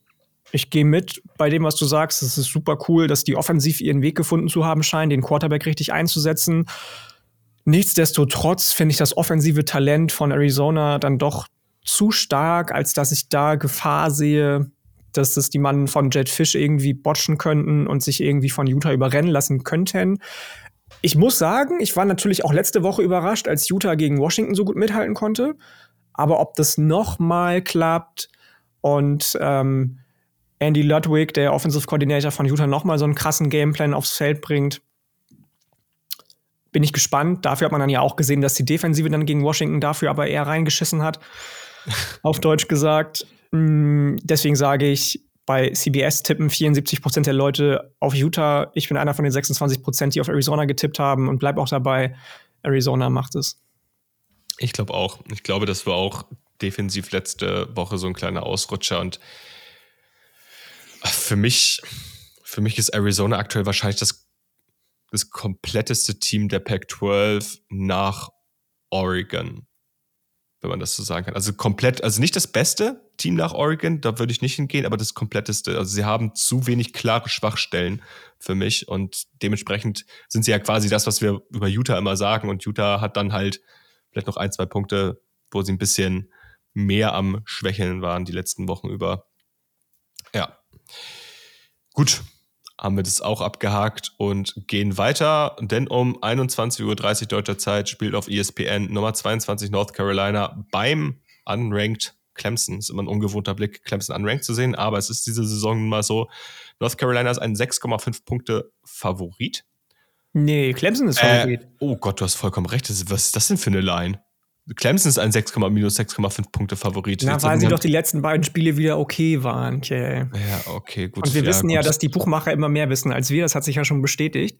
Ich gehe mit bei dem, was du sagst. Es ist super cool, dass die offensiv ihren Weg gefunden zu haben scheinen, den Quarterback richtig einzusetzen. Nichtsdestotrotz finde ich das offensive Talent von Arizona dann doch zu stark, als dass ich da Gefahr sehe, dass das die Mann von Jet Fish irgendwie botchen könnten und sich irgendwie von Utah überrennen lassen könnten. Ich muss sagen, ich war natürlich auch letzte Woche überrascht, als Utah gegen Washington so gut mithalten konnte. Aber ob das noch mal klappt und ähm, Andy Ludwig, der Offensive Coordinator von Utah, noch mal so einen krassen Gameplan aufs Feld bringt, bin ich gespannt. Dafür hat man dann ja auch gesehen, dass die Defensive dann gegen Washington dafür aber eher reingeschissen hat. auf Deutsch gesagt. Mm, deswegen sage ich, bei CBS tippen 74 Prozent der Leute auf Utah. Ich bin einer von den 26 Prozent, die auf Arizona getippt haben und bleib auch dabei. Arizona macht es. Ich glaube auch. Ich glaube, das war auch defensiv letzte Woche so ein kleiner Ausrutscher und für mich, für mich ist Arizona aktuell wahrscheinlich das, das kompletteste Team der Pac-12 nach Oregon wenn man das so sagen kann. Also komplett, also nicht das beste Team nach Oregon, da würde ich nicht hingehen, aber das kompletteste. Also sie haben zu wenig klare Schwachstellen für mich und dementsprechend sind sie ja quasi das, was wir über Utah immer sagen und Utah hat dann halt vielleicht noch ein, zwei Punkte, wo sie ein bisschen mehr am Schwächeln waren die letzten Wochen über. Ja. Gut, haben wir das auch abgehakt und gehen weiter, denn um 21.30 Uhr deutscher Zeit spielt auf ESPN Nummer 22 North Carolina beim unranked Clemson. Ist immer ein ungewohnter Blick, Clemson unranked zu sehen, aber es ist diese Saison mal so. North Carolina ist ein 6,5 Punkte Favorit. Nee, Clemson ist Favorit. Äh, oh Gott, du hast vollkommen recht. Was ist das denn für eine Line? Clemson ist ein 6, minus 6,5 Punkte Favorit. Na, weil sie doch die letzten beiden Spiele wieder okay waren. Okay. Ja, okay, gut. Und wir ja, wissen gut. ja, dass die Buchmacher immer mehr wissen als wir. Das hat sich ja schon bestätigt.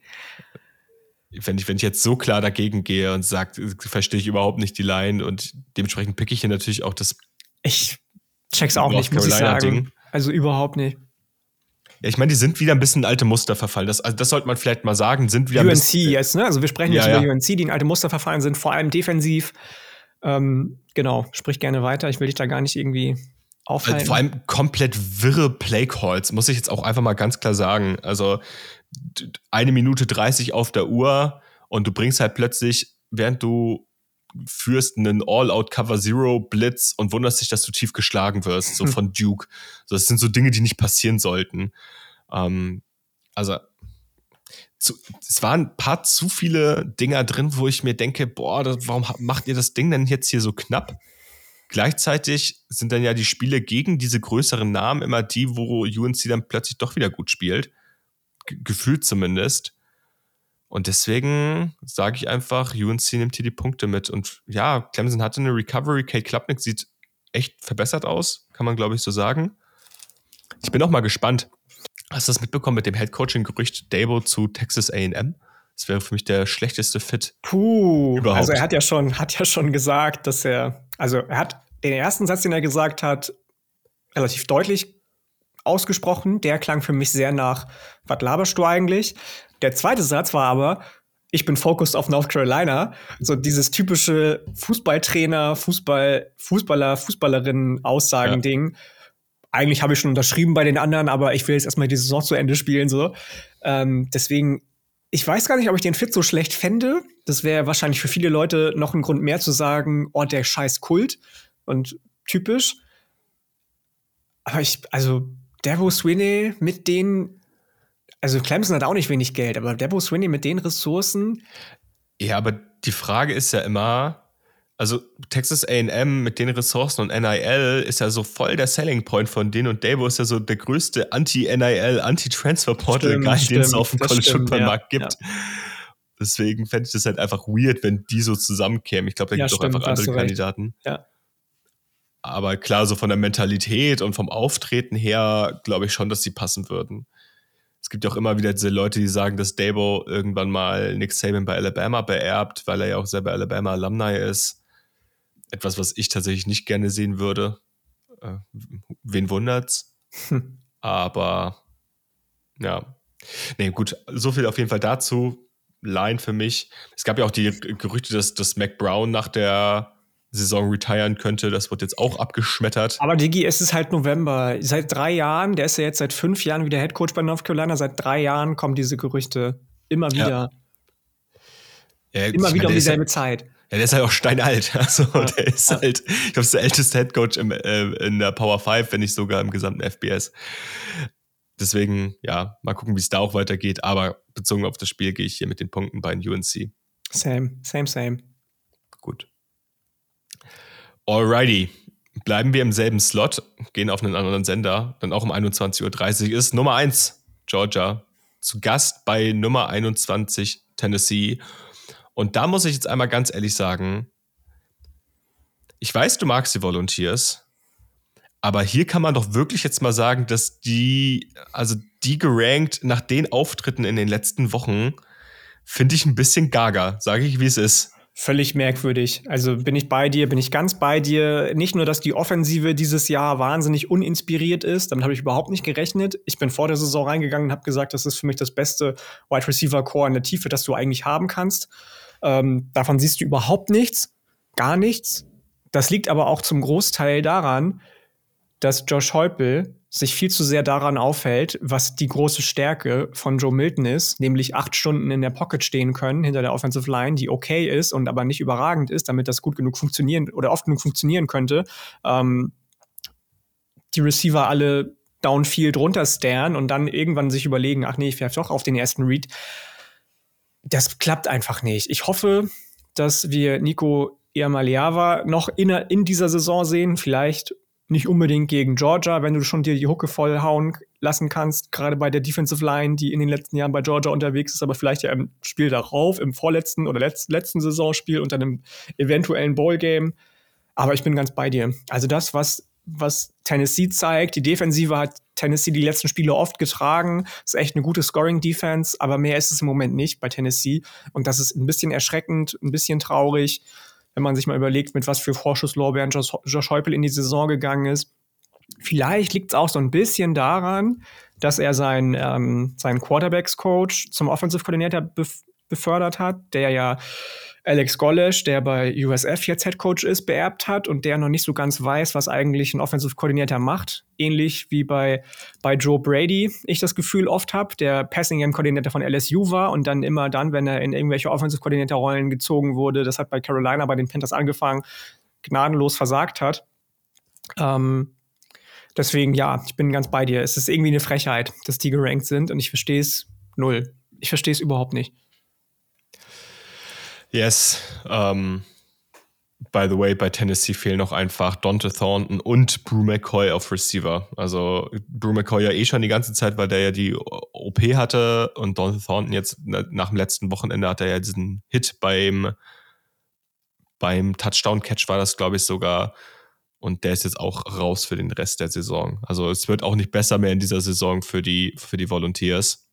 Wenn ich, wenn ich jetzt so klar dagegen gehe und sage, verstehe ich überhaupt nicht die Line und dementsprechend picke ich hier natürlich auch das. Ich check's auch nicht, muss ich sagen. Ding. Also überhaupt nicht. Ja, ich meine, die sind wieder ein bisschen alte Muster verfallen. Das, also das sollte man vielleicht mal sagen. Sind wieder UNC jetzt, ne? Also wir sprechen ja, jetzt über UNC, die in alte Muster verfallen sind, vor allem defensiv. Ähm, genau, sprich gerne weiter. Ich will dich da gar nicht irgendwie aufhalten. Vor allem komplett wirre Playcalls, muss ich jetzt auch einfach mal ganz klar sagen. Also eine Minute 30 auf der Uhr und du bringst halt plötzlich, während du führst einen All-Out Cover Zero Blitz und wunderst dich, dass du tief geschlagen wirst, so von Duke. Das sind so Dinge, die nicht passieren sollten. Ähm, also zu, es waren ein paar zu viele Dinger drin, wo ich mir denke, boah, das, warum macht ihr das Ding denn jetzt hier so knapp? Gleichzeitig sind dann ja die Spiele gegen diese größeren Namen immer die, wo UNC dann plötzlich doch wieder gut spielt. G gefühlt zumindest. Und deswegen sage ich einfach, UNC nimmt hier die Punkte mit. Und ja, Clemson hatte eine Recovery. Kate Klapnick sieht echt verbessert aus, kann man glaube ich so sagen. Ich bin auch mal gespannt, Hast du das mitbekommen mit dem Headcoaching-Gerücht Dabo zu Texas AM? Das wäre für mich der schlechteste Fit. Puh, überhaupt. Also er hat ja schon, hat ja schon gesagt, dass er, also er hat den ersten Satz, den er gesagt hat, relativ deutlich ausgesprochen. Der klang für mich sehr nach, was laberst du eigentlich? Der zweite Satz war aber, ich bin focused auf North Carolina. So dieses typische Fußballtrainer, Fußball, Fußballer, Fußballerinnen-Aussagen-Ding. Ja eigentlich habe ich schon unterschrieben bei den anderen, aber ich will jetzt erstmal die Saison zu Ende spielen. So. Ähm, deswegen, ich weiß gar nicht, ob ich den Fit so schlecht fände. Das wäre wahrscheinlich für viele Leute noch ein Grund mehr zu sagen, oh, der scheiß Kult und typisch. Aber ich, also, Debo Swinney mit den, also Clemson hat auch nicht wenig Geld, aber Debo Swinney mit den Ressourcen. Ja, aber die Frage ist ja immer, also Texas AM mit den Ressourcen und NIL ist ja so voll der Selling Point von denen und Dabo ist ja so der größte Anti-NIL, Anti-Transfer-Portal-Guy, den es auf dem College Football Markt ja, gibt. Ja. Deswegen fände ich das halt einfach weird, wenn die so zusammenkämen. Ich glaube, da gibt es ja, auch einfach andere Kandidaten. Ja. Aber klar, so von der Mentalität und vom Auftreten her glaube ich schon, dass sie passen würden. Es gibt ja auch immer wieder diese Leute, die sagen, dass Dabo irgendwann mal Nick Saban bei Alabama beerbt, weil er ja auch selber Alabama Alumni ist. Etwas, was ich tatsächlich nicht gerne sehen würde. Äh, wen wundert's? Hm. Aber ja. Nee, gut, so viel auf jeden Fall dazu. Line für mich. Es gab ja auch die Gerüchte, dass, dass Mac Brown nach der Saison retiren könnte. Das wird jetzt auch abgeschmettert. Aber Digi, es ist halt November. Seit drei Jahren, der ist ja jetzt seit fünf Jahren wieder Head Coach bei North Carolina. Seit drei Jahren kommen diese Gerüchte immer wieder. Ja. Ja, immer wieder um dieselbe ja, Zeit. Ja, der ist halt auch steinalt. Also, ja, der ist halt, ich glaube, der älteste Head Coach im, äh, in der Power 5, wenn nicht sogar im gesamten FBS. Deswegen, ja, mal gucken, wie es da auch weitergeht. Aber bezogen auf das Spiel gehe ich hier mit den Punkten bei den UNC. Same, same, same. Gut. Alrighty. Bleiben wir im selben Slot, gehen auf einen anderen Sender, dann auch um 21.30 Uhr ist Nummer 1 Georgia zu Gast bei Nummer 21 Tennessee. Und da muss ich jetzt einmal ganz ehrlich sagen, ich weiß, du magst die Volunteers, aber hier kann man doch wirklich jetzt mal sagen, dass die, also die gerankt nach den Auftritten in den letzten Wochen, finde ich ein bisschen gaga, sage ich, wie es ist. Völlig merkwürdig. Also bin ich bei dir, bin ich ganz bei dir. Nicht nur, dass die Offensive dieses Jahr wahnsinnig uninspiriert ist, damit habe ich überhaupt nicht gerechnet. Ich bin vor der Saison reingegangen und habe gesagt, das ist für mich das beste Wide Receiver Core in der Tiefe, das du eigentlich haben kannst. Ähm, davon siehst du überhaupt nichts, gar nichts. Das liegt aber auch zum Großteil daran, dass Josh Heupel sich viel zu sehr daran aufhält, was die große Stärke von Joe Milton ist, nämlich acht Stunden in der Pocket stehen können hinter der Offensive Line, die okay ist und aber nicht überragend ist, damit das gut genug funktionieren oder oft genug funktionieren könnte. Ähm, die Receiver alle downfield runterstaren und dann irgendwann sich überlegen, ach nee, ich werfe doch auf den ersten Read. Das klappt einfach nicht. Ich hoffe, dass wir Nico Iamaliava noch in, in dieser Saison sehen. Vielleicht nicht unbedingt gegen Georgia, wenn du schon dir die Hucke vollhauen lassen kannst, gerade bei der Defensive Line, die in den letzten Jahren bei Georgia unterwegs ist, aber vielleicht ja im Spiel darauf, im vorletzten oder letzten, letzten Saisonspiel unter einem eventuellen Ballgame. Aber ich bin ganz bei dir. Also das, was, was Tennessee zeigt, die Defensive hat Tennessee die letzten Spiele oft getragen, ist echt eine gute Scoring-Defense, aber mehr ist es im Moment nicht bei Tennessee. Und das ist ein bisschen erschreckend, ein bisschen traurig wenn man sich mal überlegt, mit was für Vorschusslorbeeren Josh, Josh Heupel in die Saison gegangen ist. Vielleicht liegt es auch so ein bisschen daran, dass er seinen, ähm, seinen Quarterbacks-Coach zum Offensive Coordinator bef befördert hat, der ja Alex Golesh, der bei USF jetzt Head Coach ist, beerbt hat und der noch nicht so ganz weiß, was eigentlich ein Offensive Coordinator macht. Ähnlich wie bei, bei Joe Brady, ich das Gefühl oft habe, der Passing Game Coordinator von LSU war und dann immer dann, wenn er in irgendwelche Offensive Coordinator Rollen gezogen wurde, das hat bei Carolina bei den Panthers angefangen, gnadenlos versagt hat. Ähm, deswegen, ja, ich bin ganz bei dir. Es ist irgendwie eine Frechheit, dass die gerankt sind und ich verstehe es null. Ich verstehe es überhaupt nicht. Yes. Um, by the way, bei Tennessee fehlen noch einfach Dante Thornton und Brew McCoy auf Receiver. Also Brew McCoy ja eh schon die ganze Zeit, weil der ja die OP hatte und Dante Thornton jetzt nach dem letzten Wochenende hat er ja diesen Hit beim, beim Touchdown-Catch war das, glaube ich, sogar. Und der ist jetzt auch raus für den Rest der Saison. Also es wird auch nicht besser mehr in dieser Saison für die, für die Volunteers.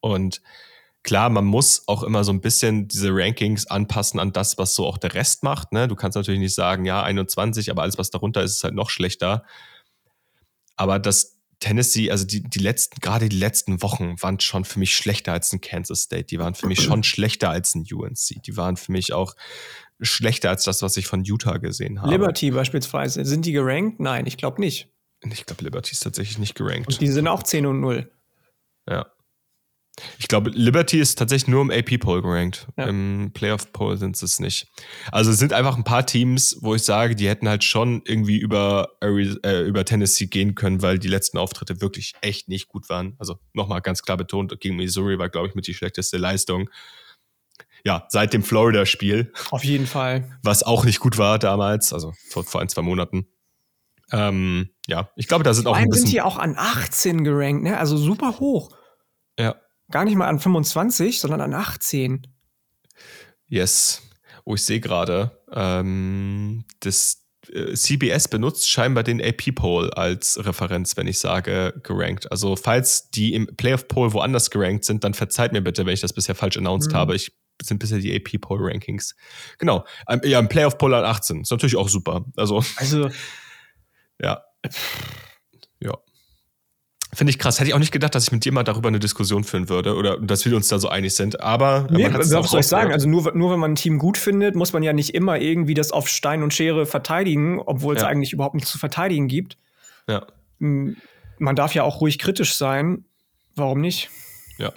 Und klar, man muss auch immer so ein bisschen diese Rankings anpassen an das, was so auch der Rest macht. Ne? Du kannst natürlich nicht sagen, ja, 21, aber alles, was darunter ist, ist halt noch schlechter. Aber das Tennessee, also die, die letzten, gerade die letzten Wochen waren schon für mich schlechter als ein Kansas State. Die waren für mich schon schlechter als ein UNC. Die waren für mich auch schlechter als das, was ich von Utah gesehen habe. Liberty beispielsweise. Sind die gerankt? Nein, ich glaube nicht. Ich glaube, Liberty ist tatsächlich nicht gerankt. Und die sind auch 10 und 0. Ja. Ich glaube, Liberty ist tatsächlich nur im AP-Poll gerankt. Ja. Im Playoff-Poll sind sie es nicht. Also es sind einfach ein paar Teams, wo ich sage, die hätten halt schon irgendwie über, äh, über Tennessee gehen können, weil die letzten Auftritte wirklich echt nicht gut waren. Also nochmal ganz klar betont, gegen Missouri war, glaube ich, mit die schlechteste Leistung. ja, seit dem Florida-Spiel. Auf jeden Fall. Was auch nicht gut war damals, also vor, vor ein, zwei Monaten. Ähm, ja, ich glaube, da sind auch ein bisschen. sind hier auch an 18 gerankt, ne? Also super hoch. Ja. Gar nicht mal an 25, sondern an 18. Yes. Oh, ich sehe gerade, ähm, das äh, CBS benutzt scheinbar den AP-Poll als Referenz, wenn ich sage gerankt. Also falls die im Playoff-Poll woanders gerankt sind, dann verzeiht mir bitte, wenn ich das bisher falsch announced mhm. habe. Ich sind bisher die AP-Poll-Rankings. Genau. Ja, im Playoff-Poll an 18. Ist natürlich auch super. Also, also. Ja. Finde ich krass. Hätte ich auch nicht gedacht, dass ich mit dir mal darüber eine Diskussion führen würde oder dass wir uns da so einig sind. Aber nee, was soll ich sagen? Also nur, nur wenn man ein Team gut findet, muss man ja nicht immer irgendwie das auf Stein und Schere verteidigen, obwohl es eigentlich überhaupt nichts zu verteidigen gibt. Ja. Man darf ja auch ruhig kritisch sein. Warum nicht? Ja,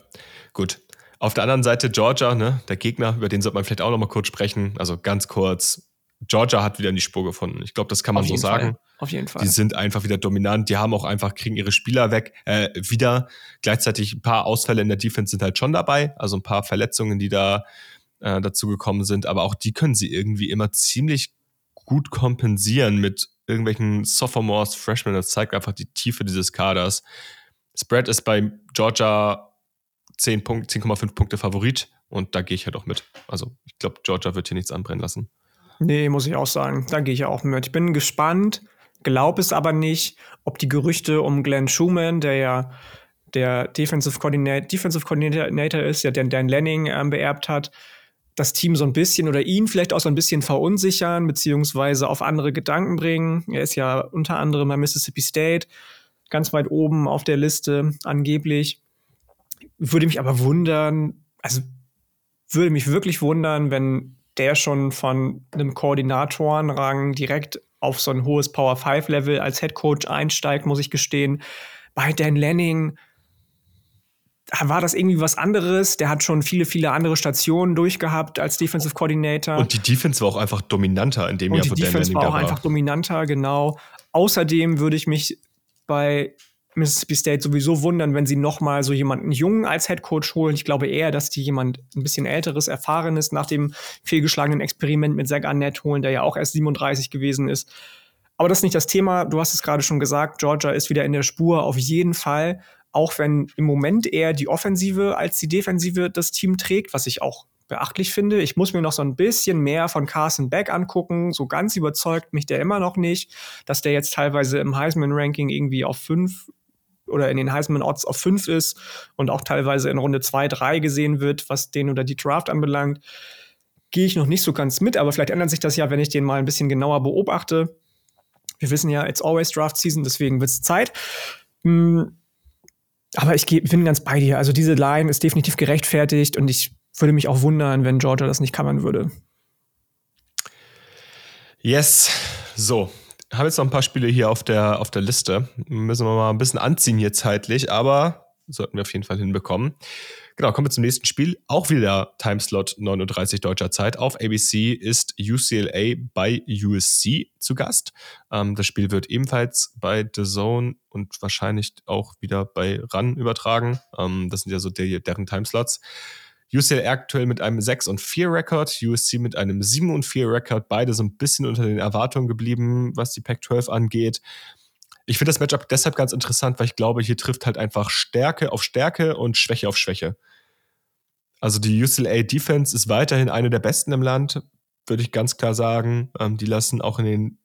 gut. Auf der anderen Seite Georgia, ne, der Gegner, über den sollte man vielleicht auch noch mal kurz sprechen. Also ganz kurz. Georgia hat wieder in die Spur gefunden. Ich glaube, das kann man so sagen. Fall. Auf jeden Fall. Die sind einfach wieder dominant. Die haben auch einfach, kriegen ihre Spieler weg, äh, wieder. Gleichzeitig ein paar Ausfälle in der Defense sind halt schon dabei. Also ein paar Verletzungen, die da äh, dazu gekommen sind. Aber auch die können sie irgendwie immer ziemlich gut kompensieren mit irgendwelchen Sophomores, Freshmen. Das zeigt einfach die Tiefe dieses Kaders. Spread ist bei Georgia 10 10,5 Punkte Favorit. Und da gehe ich halt auch mit. Also ich glaube, Georgia wird hier nichts anbrennen lassen. Nee, muss ich auch sagen. Da gehe ich auch mit. Ich bin gespannt, glaube es aber nicht, ob die Gerüchte um Glenn Schumann, der ja der Defensive Coordinator, Defensive Coordinator ist, der Dan Lanning ähm, beerbt hat, das Team so ein bisschen oder ihn vielleicht auch so ein bisschen verunsichern, beziehungsweise auf andere Gedanken bringen. Er ist ja unter anderem bei Mississippi State ganz weit oben auf der Liste angeblich. Würde mich aber wundern, also würde mich wirklich wundern, wenn der schon von einem Koordinatorenrang direkt auf so ein hohes Power 5 Level als Head Coach einsteigt, muss ich gestehen. Bei Dan Lanning war das irgendwie was anderes. Der hat schon viele, viele andere Stationen durchgehabt als Defensive Coordinator. Und die Defense war auch einfach dominanter in dem Und Jahr, wo Dan Lanning war. Die Defense war auch einfach dominanter, genau. Außerdem würde ich mich bei Mississippi State sowieso wundern, wenn sie noch mal so jemanden jungen als Head Coach holen. Ich glaube eher, dass die jemand ein bisschen älteres, erfahrenes nach dem fehlgeschlagenen Experiment mit Zach Arnett holen, der ja auch erst 37 gewesen ist. Aber das ist nicht das Thema. Du hast es gerade schon gesagt. Georgia ist wieder in der Spur, auf jeden Fall. Auch wenn im Moment eher die Offensive als die Defensive das Team trägt, was ich auch beachtlich finde. Ich muss mir noch so ein bisschen mehr von Carson Beck angucken. So ganz überzeugt mich der immer noch nicht, dass der jetzt teilweise im Heisman-Ranking irgendwie auf fünf oder in den Heisman-Odds auf 5 ist und auch teilweise in Runde 2, 3 gesehen wird, was den oder die Draft anbelangt, gehe ich noch nicht so ganz mit, aber vielleicht ändert sich das ja, wenn ich den mal ein bisschen genauer beobachte. Wir wissen ja, it's always Draft Season, deswegen wird es Zeit. Hm, aber ich bin ganz bei dir. Also diese Line ist definitiv gerechtfertigt und ich würde mich auch wundern, wenn Georgia das nicht covern würde. Yes. So, habe jetzt noch ein paar Spiele hier auf der, auf der Liste. Müssen wir mal ein bisschen anziehen hier zeitlich, aber sollten wir auf jeden Fall hinbekommen. Genau, kommen wir zum nächsten Spiel. Auch wieder Timeslot 39 deutscher Zeit. Auf ABC ist UCLA bei USC zu Gast. Ähm, das Spiel wird ebenfalls bei The Zone und wahrscheinlich auch wieder bei RAN übertragen. Ähm, das sind ja so der, deren Timeslots. UCL aktuell mit einem 6 und 4 Rekord, USC mit einem 7 und 4 Rekord, beide so ein bisschen unter den Erwartungen geblieben, was die Pac-12 angeht. Ich finde das Matchup deshalb ganz interessant, weil ich glaube, hier trifft halt einfach Stärke auf Stärke und Schwäche auf Schwäche. Also die UCLA Defense ist weiterhin eine der besten im Land, würde ich ganz klar sagen. Ähm, die lassen auch in den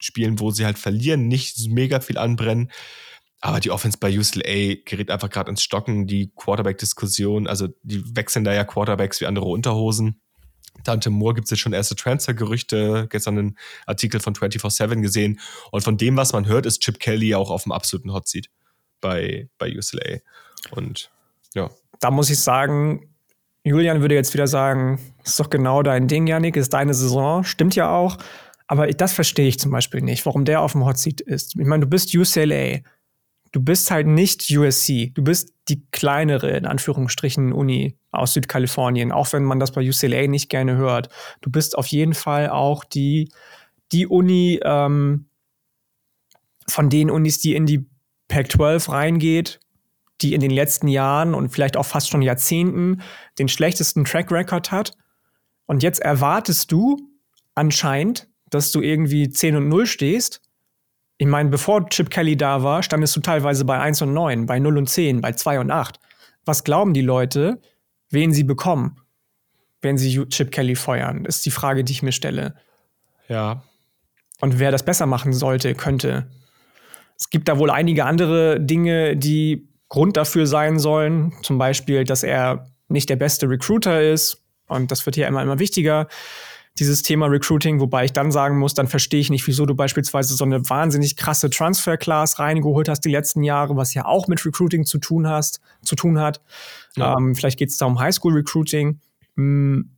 Spielen, wo sie halt verlieren, nicht mega viel anbrennen. Aber die Offense bei UCLA gerät einfach gerade ins Stocken. Die Quarterback-Diskussion, also die wechseln da ja Quarterbacks wie andere Unterhosen. Dante Moore gibt es jetzt schon erste Transfer-Gerüchte, gestern einen Artikel von 24-7 gesehen. Und von dem, was man hört, ist Chip Kelly auch auf dem absoluten Hot Seat bei, bei UCLA. Und ja. Da muss ich sagen, Julian würde jetzt wieder sagen, ist doch genau dein Ding, Janik, ist deine Saison. Stimmt ja auch. Aber das verstehe ich zum Beispiel nicht, warum der auf dem Hot Seat ist. Ich meine, du bist UCLA du bist halt nicht USC. Du bist die kleinere, in Anführungsstrichen, Uni aus Südkalifornien, auch wenn man das bei UCLA nicht gerne hört. Du bist auf jeden Fall auch die, die Uni ähm, von den Unis, die in die Pac-12 reingeht, die in den letzten Jahren und vielleicht auch fast schon Jahrzehnten den schlechtesten Track Record hat. Und jetzt erwartest du anscheinend, dass du irgendwie 10 und 0 stehst. Ich meine, bevor Chip Kelly da war, standest du teilweise bei 1 und 9, bei 0 und 10, bei 2 und 8. Was glauben die Leute, wen sie bekommen, wenn sie Chip Kelly feuern? Ist die Frage, die ich mir stelle. Ja. Und wer das besser machen sollte, könnte. Es gibt da wohl einige andere Dinge, die Grund dafür sein sollen. Zum Beispiel, dass er nicht der beste Recruiter ist. Und das wird hier immer, immer wichtiger, dieses Thema Recruiting. Wobei ich dann sagen muss, dann verstehe ich nicht, wieso du beispielsweise so eine wahnsinnig krasse Transfer-Class reingeholt hast die letzten Jahre, was ja auch mit Recruiting zu tun hast, zu tun hat. Ja. Ähm, vielleicht geht es da um Highschool-Recruiting. Hm,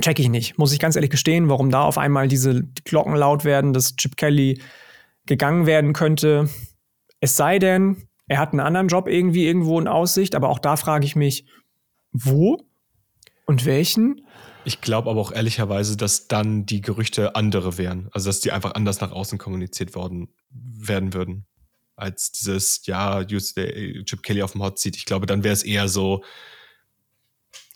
check ich nicht. Muss ich ganz ehrlich gestehen, warum da auf einmal diese Glocken laut werden, dass Chip Kelly gegangen werden könnte. Es sei denn, er hat einen anderen Job irgendwie irgendwo in Aussicht, aber auch da frage ich mich, wo und welchen? Ich glaube aber auch ehrlicherweise, dass dann die Gerüchte andere wären. Also, dass die einfach anders nach außen kommuniziert worden werden würden. Als dieses, ja, Chip Kelly auf dem Hot Seat. Ich glaube, dann wäre es eher so,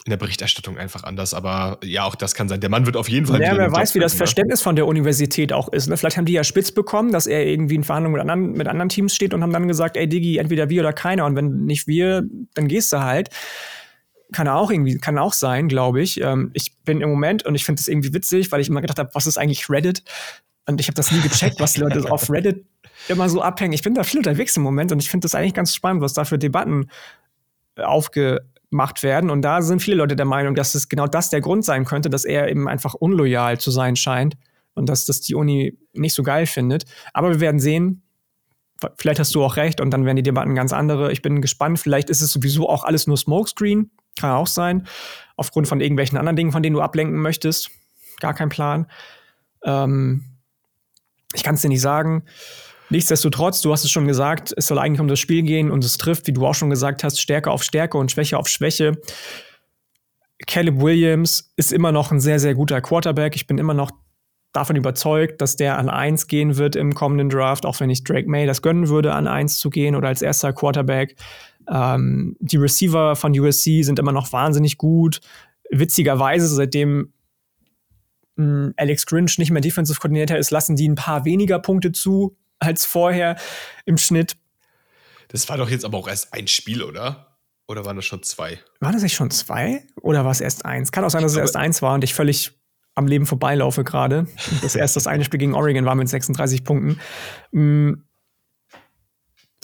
in der Berichterstattung einfach anders. Aber ja, auch das kann sein. Der Mann wird auf jeden Fall. Ja, wer weiß, wie das ne? Verständnis von der Universität auch ist. Ne? Vielleicht haben die ja spitz bekommen, dass er irgendwie in Verhandlungen mit anderen, mit anderen Teams steht und haben dann gesagt, ey Digi, entweder wir oder keiner. Und wenn nicht wir, dann gehst du halt. Kann auch irgendwie, kann auch sein, glaube ich. Ähm, ich bin im Moment, und ich finde das irgendwie witzig, weil ich immer gedacht habe, was ist eigentlich Reddit? Und ich habe das nie gecheckt, was Leute auf Reddit immer so abhängen. Ich bin da viel unterwegs im Moment und ich finde das eigentlich ganz spannend, was da für Debatten aufge gemacht werden. Und da sind viele Leute der Meinung, dass es genau das der Grund sein könnte, dass er eben einfach unloyal zu sein scheint und dass das die Uni nicht so geil findet. Aber wir werden sehen. Vielleicht hast du auch recht und dann werden die Debatten ganz andere. Ich bin gespannt. Vielleicht ist es sowieso auch alles nur Smokescreen. Kann auch sein. Aufgrund von irgendwelchen anderen Dingen, von denen du ablenken möchtest. Gar kein Plan. Ähm, ich kann es dir nicht sagen. Nichtsdestotrotz, du hast es schon gesagt, es soll eigentlich um das Spiel gehen und es trifft, wie du auch schon gesagt hast, Stärke auf Stärke und Schwäche auf Schwäche. Caleb Williams ist immer noch ein sehr, sehr guter Quarterback. Ich bin immer noch davon überzeugt, dass der an 1 gehen wird im kommenden Draft, auch wenn ich Drake May das gönnen würde, an 1 zu gehen oder als erster Quarterback. Ähm, die Receiver von USC sind immer noch wahnsinnig gut. Witzigerweise, seitdem mh, hm, Alex Grinch nicht mehr Defensive Coordinator ist, lassen die ein paar weniger Punkte zu als vorher im Schnitt. Das war doch jetzt aber auch erst ein Spiel, oder? Oder waren das schon zwei? War das nicht schon zwei? Oder war es erst eins? Kann auch sein, dass es erst eins war und ich völlig am Leben vorbeilaufe gerade. Das erste, das eine Spiel gegen Oregon war mit 36 Punkten. Hm,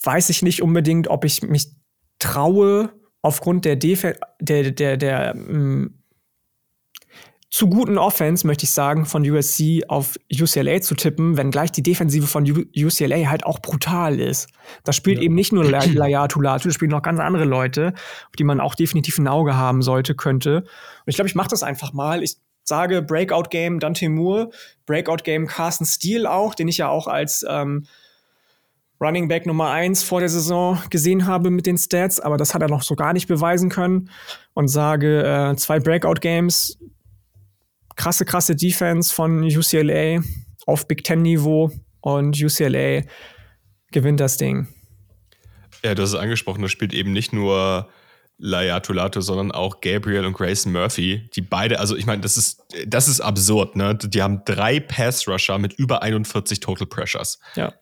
weiß ich nicht unbedingt, ob ich mich traue, aufgrund der, Def der, der, der, hm, zu guten Offense, möchte ich sagen, von USC auf UCLA zu tippen, wenn gleich die Defensive von UCLA halt auch brutal ist. Das spielt ja. eben nicht nur Layatu Latu, das spielen noch ganz andere Leute, auf die man auch definitiv ein Auge haben sollte, könnte. Und ich glaube, ich mache das einfach mal. Ich sage Breakout Game Dante Moore, Breakout Game Carson Steele auch, den ich ja auch als ähm, Running Back Nummer 1 vor der Saison gesehen habe mit den Stats, aber das hat er noch so gar nicht beweisen können. Und sage äh, zwei Breakout Games, krasse, krasse Defense von UCLA auf Big Ten-Niveau und UCLA gewinnt das Ding. Ja, du hast es angesprochen, das spielt eben nicht nur Layatulato, sondern auch Gabriel und Grayson Murphy, die beide, also ich meine, das ist, das ist absurd, ne? Die haben drei Pass-Rusher mit über 41 Total Pressures. Ja.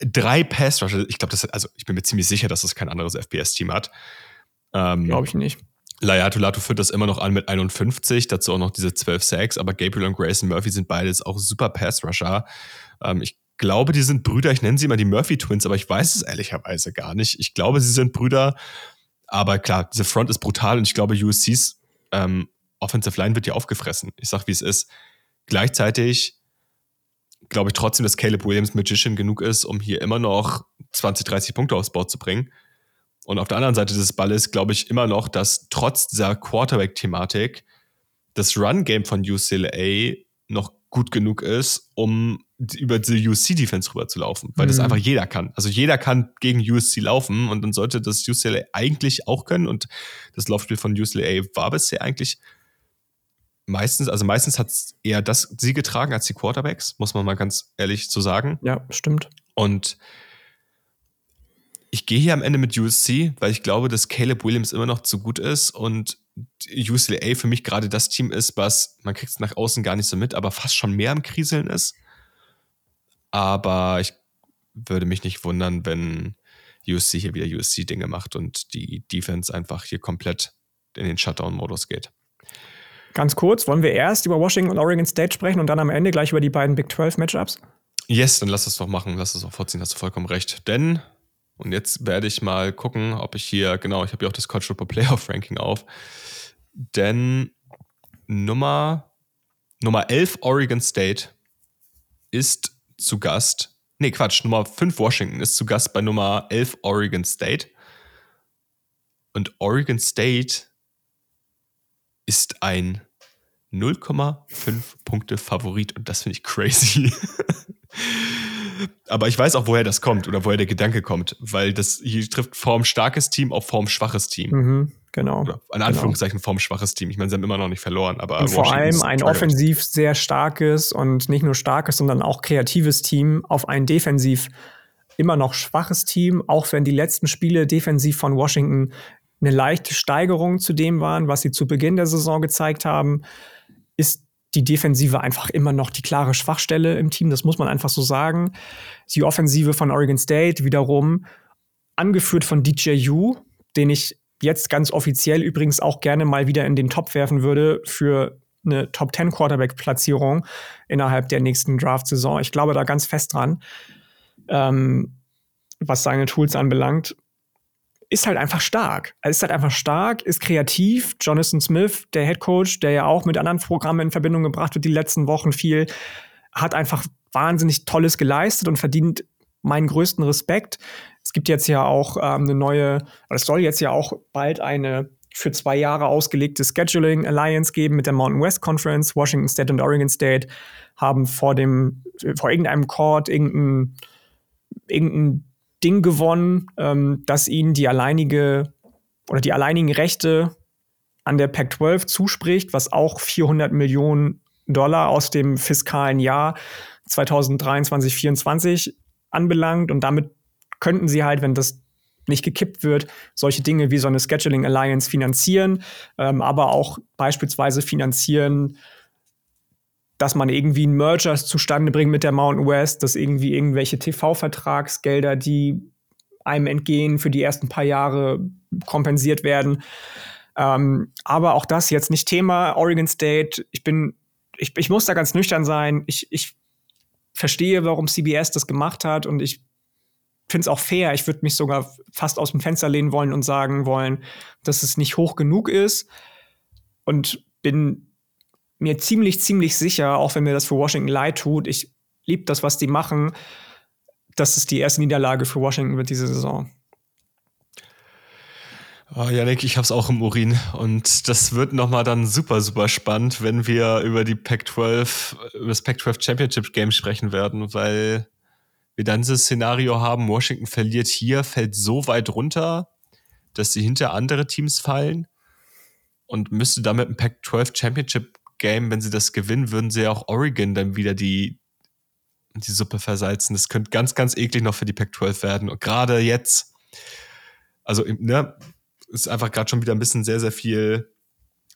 Drei Pass-Rusher, ich glaube, das also ich bin mir ziemlich sicher, dass das kein anderes FPS-Team hat. Ähm, glaube ich nicht. Layatulato führt das immer noch an mit 51, dazu auch noch diese 12 Sacks, aber Gabriel und Grayson Murphy sind beides auch super Pass-Rusher. Ähm, ich glaube, die sind Brüder, ich nenne sie immer die Murphy-Twins, aber ich weiß es ehrlicherweise gar nicht. Ich glaube, sie sind Brüder, aber klar, diese Front ist brutal und ich glaube, USCs ähm, Offensive Line wird ja aufgefressen. Ich sag, wie es ist. Gleichzeitig glaube ich trotzdem, dass Caleb Williams Magician genug ist, um hier immer noch 20, 30 Punkte aufs Board zu bringen. Und auf der anderen Seite des Balles glaube ich immer noch, dass trotz dieser Quarterback-Thematik das Run-Game von UCLA noch gut genug ist, um über die USC-Defense rüber zu laufen, weil mhm. das einfach jeder kann. Also jeder kann gegen USC laufen und dann sollte das UCLA eigentlich auch können und das Laufspiel von UCLA war bisher eigentlich meistens, also meistens hat es eher das sie getragen als die Quarterbacks, muss man mal ganz ehrlich zu sagen. Ja, stimmt. Und ich gehe hier am Ende mit USC, weil ich glaube, dass Caleb Williams immer noch zu gut ist und UCLA für mich gerade das Team ist, was, man kriegt es nach außen gar nicht so mit, aber fast schon mehr im Kriseln ist. Aber ich würde mich nicht wundern, wenn USC hier wieder USC-Dinge macht und die Defense einfach hier komplett in den Shutdown-Modus geht. Ganz kurz, wollen wir erst über Washington und Oregon State sprechen und dann am Ende gleich über die beiden Big 12 Matchups? Yes, dann lass es doch machen, lass es doch vorziehen, hast du vollkommen recht. Denn, und jetzt werde ich mal gucken, ob ich hier, genau, ich habe ja auch das College Football Playoff Ranking auf, denn Nummer, Nummer 11 Oregon State ist zu Gast, nee, Quatsch, Nummer 5 Washington ist zu Gast bei Nummer 11 Oregon State. Und Oregon State ist ein 0,5 Punkte Favorit und das finde ich crazy. Aber ich weiß auch, woher das kommt oder woher der Gedanke kommt, weil das hier trifft Form starkes Team auf Form schwaches Team. Mhm, genau. Oder in Anführungszeichen genau. Form schwaches Team. Ich meine, sie haben immer noch nicht verloren, aber und vor allem ein offensiv sehr starkes und nicht nur starkes, sondern auch kreatives Team auf ein defensiv immer noch schwaches Team, auch wenn die letzten Spiele defensiv von Washington eine leichte Steigerung zu dem waren, was sie zu Beginn der Saison gezeigt haben, ist die Defensive einfach immer noch die klare Schwachstelle im Team. Das muss man einfach so sagen. Die Offensive von Oregon State wiederum angeführt von DJU, den ich jetzt ganz offiziell übrigens auch gerne mal wieder in den Top werfen würde für eine Top 10 Quarterback Platzierung innerhalb der nächsten Draft Saison. Ich glaube da ganz fest dran, ähm, was seine Tools anbelangt ist halt einfach stark. Also ist halt einfach stark, ist kreativ. Jonathan Smith, der Head Coach, der ja auch mit anderen Programmen in Verbindung gebracht wird die letzten Wochen viel, hat einfach wahnsinnig Tolles geleistet und verdient meinen größten Respekt. Es gibt jetzt ja auch ähm, eine neue, es soll jetzt ja auch bald eine für zwei Jahre ausgelegte Scheduling Alliance geben mit der Mountain West Conference. Washington State und Oregon State haben vor dem, vor irgendeinem Court irgendein, irgendein Ding gewonnen, ähm, dass ihnen die alleinige oder die alleinigen Rechte an der Pac-12 zuspricht, was auch 400 Millionen Dollar aus dem fiskalen Jahr 2023 2024 anbelangt. Und damit könnten sie halt, wenn das nicht gekippt wird, solche Dinge wie so eine Scheduling Alliance finanzieren, ähm, aber auch beispielsweise finanzieren, dass man irgendwie einen Merger zustande bringt mit der Mountain West, dass irgendwie irgendwelche TV-Vertragsgelder, die einem entgehen, für die ersten paar Jahre kompensiert werden. Ähm, aber auch das jetzt nicht Thema. Oregon State, ich bin, ich, ich muss da ganz nüchtern sein. Ich, ich verstehe, warum CBS das gemacht hat und ich finde es auch fair. Ich würde mich sogar fast aus dem Fenster lehnen wollen und sagen wollen, dass es nicht hoch genug ist und bin mir ziemlich, ziemlich sicher, auch wenn mir das für Washington leid tut, ich liebe das, was die machen, dass es die erste Niederlage für Washington wird diese Saison. Oh, Janik, ich hab's auch im Urin. Und das wird nochmal dann super, super spannend, wenn wir über die Pac-12, über das Pac-12 Championship Game sprechen werden, weil wir dann dieses Szenario haben, Washington verliert hier, fällt so weit runter, dass sie hinter andere Teams fallen und müsste damit ein Pac-12 Championship Game, wenn sie das gewinnen, würden sie ja auch Oregon dann wieder die, die Suppe versalzen. Das könnte ganz, ganz eklig noch für die Pac-12 werden. Und gerade jetzt, also, ne, ist einfach gerade schon wieder ein bisschen sehr, sehr viel,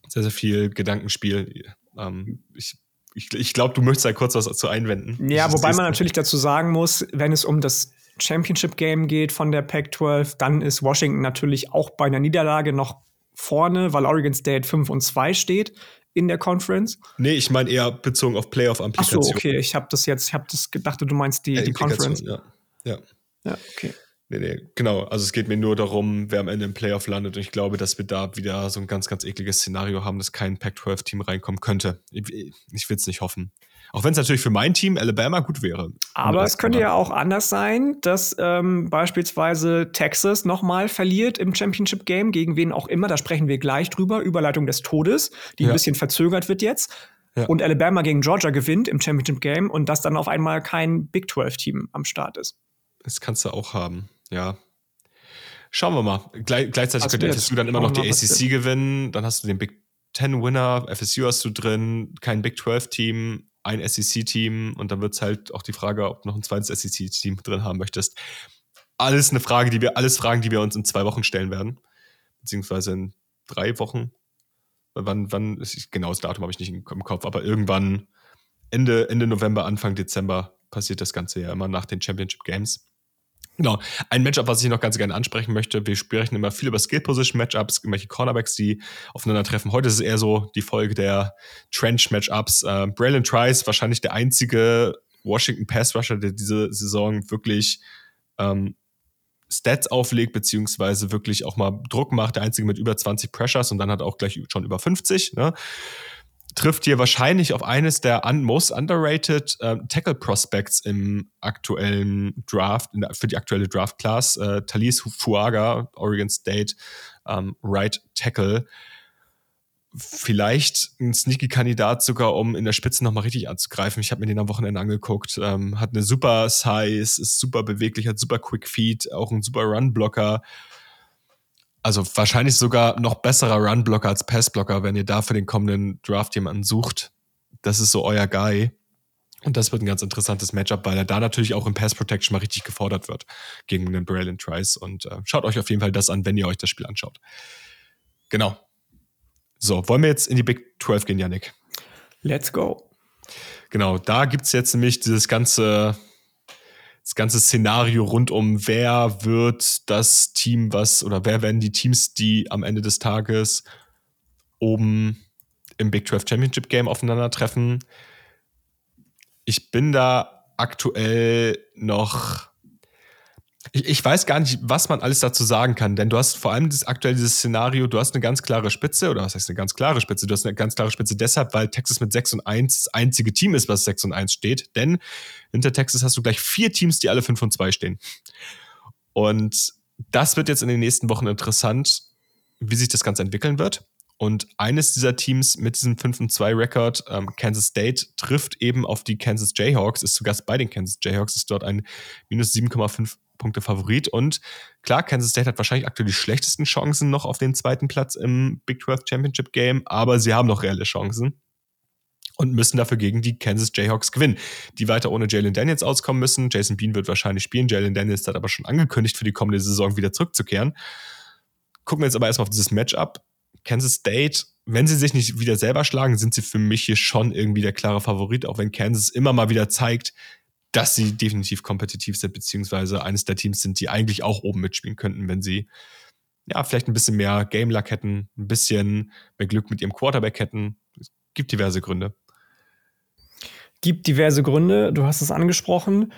sehr, sehr viel Gedankenspiel. Ähm, ich ich, ich glaube, du möchtest da kurz was dazu einwenden. Ja, wobei man natürlich dazu sagen muss, wenn es um das Championship Game geht von der Pac-12, dann ist Washington natürlich auch bei einer Niederlage noch vorne, weil Oregon State 5 und 2 steht in der Conference? Nee, ich meine eher bezogen auf Playoff-Applikation. Ach so, okay. Ich habe das jetzt, ich habe das gedacht, du meinst die, die Conference. Ja. ja. Ja, okay. Nee, nee, genau. Also es geht mir nur darum, wer am Ende im Playoff landet. Und ich glaube, dass wir da wieder so ein ganz, ganz ekliges Szenario haben, dass kein Pac-12-Team reinkommen könnte. Ich, ich will es nicht hoffen. Auch wenn es natürlich für mein Team Alabama gut wäre. Aber es könnte ja auch anders sein, dass ähm, beispielsweise Texas nochmal verliert im Championship Game, gegen wen auch immer. Da sprechen wir gleich drüber. Überleitung des Todes, die ja. ein bisschen verzögert wird jetzt. Ja. Und Alabama gegen Georgia gewinnt im Championship Game und dass dann auf einmal kein Big 12-Team am Start ist. Das kannst du auch haben, ja. Schauen wir mal. Gle gleichzeitig also könnte FSU dann immer noch die ACC gewinnen. Dann hast du den Big 10 Winner. FSU hast du drin. Kein Big 12 Team ein SEC-Team und dann wird es halt auch die Frage, ob du noch ein zweites SEC-Team drin haben möchtest. Alles eine Frage, die wir, alles Fragen, die wir uns in zwei Wochen stellen werden. Beziehungsweise in drei Wochen. Wann, wann, genau das Datum habe ich nicht im Kopf, aber irgendwann Ende, Ende November, Anfang Dezember passiert das Ganze ja immer nach den Championship Games. Genau. Ein Matchup, was ich noch ganz gerne ansprechen möchte. Wir sprechen immer viel über Skill-Position-Matchups, irgendwelche Cornerbacks, die aufeinandertreffen. Heute ist es eher so die Folge der Trench-Matchups. Äh, Braylon Trice, wahrscheinlich der einzige Washington Pass-Rusher, der diese Saison wirklich ähm, Stats auflegt, beziehungsweise wirklich auch mal Druck macht. Der einzige mit über 20 Pressures und dann hat auch gleich schon über 50. Ne? Trifft hier wahrscheinlich auf eines der un most underrated äh, Tackle Prospects im aktuellen Draft, der, für die aktuelle Draft Class. Äh, Talis Fuaga, Oregon State, ähm, Right Tackle. Vielleicht ein sneaky Kandidat sogar, um in der Spitze nochmal richtig anzugreifen. Ich habe mir den am Wochenende angeguckt. Ähm, hat eine super Size, ist super beweglich, hat super Quick Feet, auch ein super Run-Blocker also wahrscheinlich sogar noch besserer Runblocker als Passblocker, wenn ihr da für den kommenden Draft jemanden sucht. Das ist so euer Guy. Und das wird ein ganz interessantes Matchup, weil er da natürlich auch im Pass Protection mal richtig gefordert wird gegen den Braylon Trice. Und äh, schaut euch auf jeden Fall das an, wenn ihr euch das Spiel anschaut. Genau. So, wollen wir jetzt in die Big 12 gehen, Yannick? Let's go. Genau, da gibt es jetzt nämlich dieses ganze das ganze Szenario rund um, wer wird das Team, was oder wer werden die Teams, die am Ende des Tages oben im Big 12 Championship Game aufeinandertreffen. Ich bin da aktuell noch ich, ich, weiß gar nicht, was man alles dazu sagen kann, denn du hast vor allem das, aktuell dieses Szenario, du hast eine ganz klare Spitze, oder was heißt eine ganz klare Spitze? Du hast eine ganz klare Spitze deshalb, weil Texas mit 6 und 1 das einzige Team ist, was 6 und 1 steht, denn hinter Texas hast du gleich vier Teams, die alle 5 und 2 stehen. Und das wird jetzt in den nächsten Wochen interessant, wie sich das Ganze entwickeln wird. Und eines dieser Teams mit diesem 5 und 2 Rekord, ähm, Kansas State, trifft eben auf die Kansas Jayhawks, ist zu Gast bei den Kansas Jayhawks, ist dort ein minus 7,5 Punkte Favorit. Und klar, Kansas State hat wahrscheinlich aktuell die schlechtesten Chancen noch auf den zweiten Platz im Big 12 Championship Game, aber sie haben noch reelle Chancen und müssen dafür gegen die Kansas Jayhawks gewinnen, die weiter ohne Jalen Daniels auskommen müssen. Jason Bean wird wahrscheinlich spielen. Jalen Daniels hat aber schon angekündigt, für die kommende Saison wieder zurückzukehren. Gucken wir jetzt aber erstmal auf dieses Matchup. Kansas State, wenn sie sich nicht wieder selber schlagen, sind sie für mich hier schon irgendwie der klare Favorit, auch wenn Kansas immer mal wieder zeigt, dass sie definitiv kompetitiv sind, beziehungsweise eines der Teams sind, die eigentlich auch oben mitspielen könnten, wenn sie ja vielleicht ein bisschen mehr Game Luck hätten, ein bisschen mehr Glück mit ihrem Quarterback hätten. Es gibt diverse Gründe. Gibt diverse Gründe, du hast es angesprochen.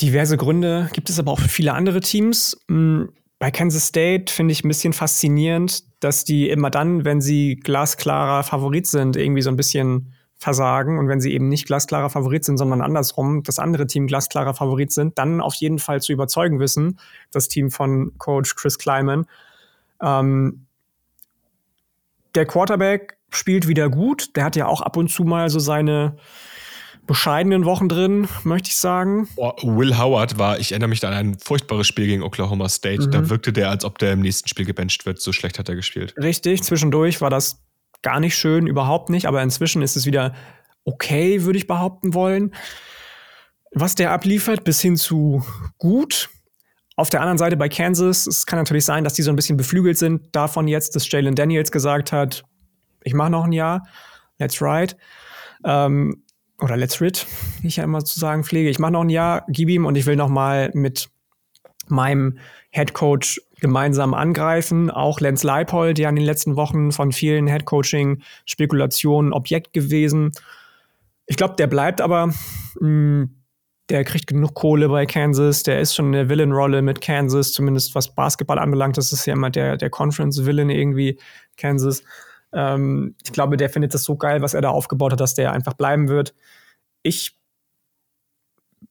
Diverse Gründe gibt es aber auch für viele andere Teams. Hm, bei Kansas State finde ich ein bisschen faszinierend, dass die immer dann, wenn sie glasklarer Favorit sind, irgendwie so ein bisschen versagen und wenn sie eben nicht glasklarer Favorit sind, sondern andersrum, das andere Team glasklarer Favorit sind, dann auf jeden Fall zu überzeugen wissen, das Team von Coach Chris Kleiman. Ähm, der Quarterback spielt wieder gut. Der hat ja auch ab und zu mal so seine bescheidenen Wochen drin, möchte ich sagen. Oh, Will Howard war, ich erinnere mich an ein furchtbares Spiel gegen Oklahoma State. Mhm. Da wirkte der, als ob der im nächsten Spiel gebencht wird. So schlecht hat er gespielt. Richtig, zwischendurch war das gar nicht schön, überhaupt nicht, aber inzwischen ist es wieder okay, würde ich behaupten wollen. Was der abliefert, bis hin zu gut. Auf der anderen Seite bei Kansas, es kann natürlich sein, dass die so ein bisschen beflügelt sind davon jetzt, dass Jalen Daniels gesagt hat, ich mache noch ein Jahr, let's ride. Ähm, oder let's rid, wie ich ja immer zu sagen pflege. Ich mache noch ein Jahr, gib ihm und ich will noch mal mit meinem Head Coach gemeinsam angreifen. Auch Lenz Leipold, der in den letzten Wochen von vielen Headcoaching-Spekulationen Objekt gewesen. Ich glaube, der bleibt aber. Mh, hm, der kriegt genug Kohle bei Kansas. Der ist schon eine Villain-Rolle mit Kansas, zumindest was Basketball anbelangt. Das ist ja immer der, der Conference-Villain irgendwie, Kansas. Ähm, ich glaube, der findet das so geil, was er da aufgebaut hat, dass der einfach bleiben wird. Ich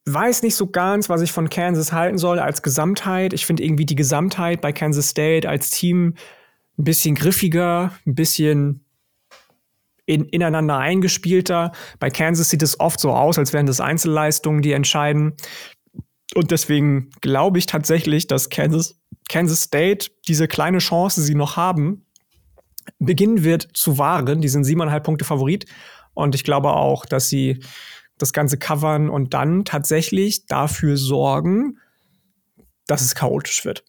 weiß nicht so ganz, was ich von Kansas halten soll als Gesamtheit. Ich finde irgendwie die Gesamtheit bei Kansas State als Team ein bisschen griffiger, ein bisschen in, ineinander eingespielter. Bei Kansas sieht es oft so aus, als wären das Einzelleistungen, die entscheiden. Und deswegen glaube ich tatsächlich, dass Kansas, Kansas State diese kleine Chance, die sie noch haben, beginnen wird zu wahren. Die sind siebeneinhalb Punkte Favorit. Und ich glaube auch, dass sie das Ganze covern und dann tatsächlich dafür sorgen, dass es chaotisch wird.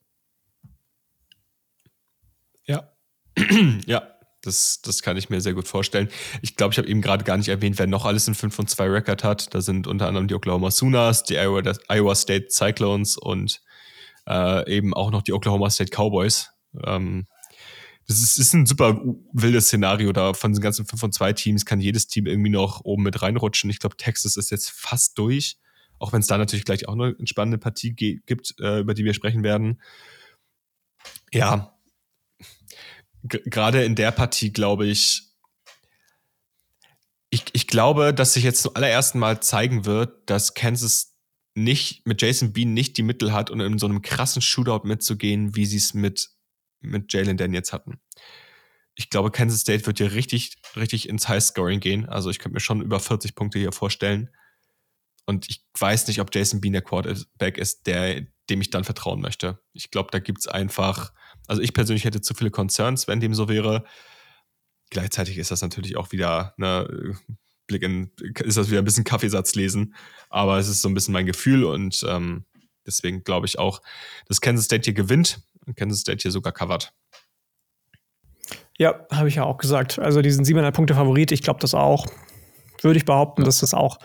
Ja. ja, Das, das kann ich mir sehr gut vorstellen. Ich glaube, ich habe eben gerade gar nicht erwähnt, wer noch alles in 5 und 2 Record hat. Da sind unter anderem die Oklahoma Sooners, die Iowa, Iowa State Cyclones und äh, eben auch noch die Oklahoma State Cowboys. Ähm, das ist, ist ein super wildes Szenario da. Von den ganzen 5 und 2 Teams kann jedes Team irgendwie noch oben mit reinrutschen. Ich glaube, Texas ist jetzt fast durch. Auch wenn es da natürlich gleich auch eine spannende Partie gibt, äh, über die wir sprechen werden. Ja, gerade in der Partie glaube ich, ich, ich glaube, dass sich jetzt zum allerersten Mal zeigen wird, dass Kansas nicht mit Jason Bean nicht die Mittel hat, um in so einem krassen Shootout mitzugehen, wie sie es mit, mit Jalen Daniels hatten. Ich glaube, Kansas State wird hier richtig, richtig ins Highscoring gehen. Also ich könnte mir schon über 40 Punkte hier vorstellen. Und ich weiß nicht, ob Jason Bean der Quarterback ist, der, dem ich dann vertrauen möchte. Ich glaube, da gibt es einfach, also ich persönlich hätte zu viele Concerns, wenn dem so wäre. Gleichzeitig ist das natürlich auch wieder ne, Blick in, ist das wieder ein bisschen Kaffeesatz lesen, aber es ist so ein bisschen mein Gefühl und ähm, deswegen glaube ich auch, dass Kansas State hier gewinnt Kansas State hier sogar covert. Ja, habe ich ja auch gesagt. Also diesen 7,5 Punkte Favorit, ich glaube das auch würde ich behaupten, dass das auch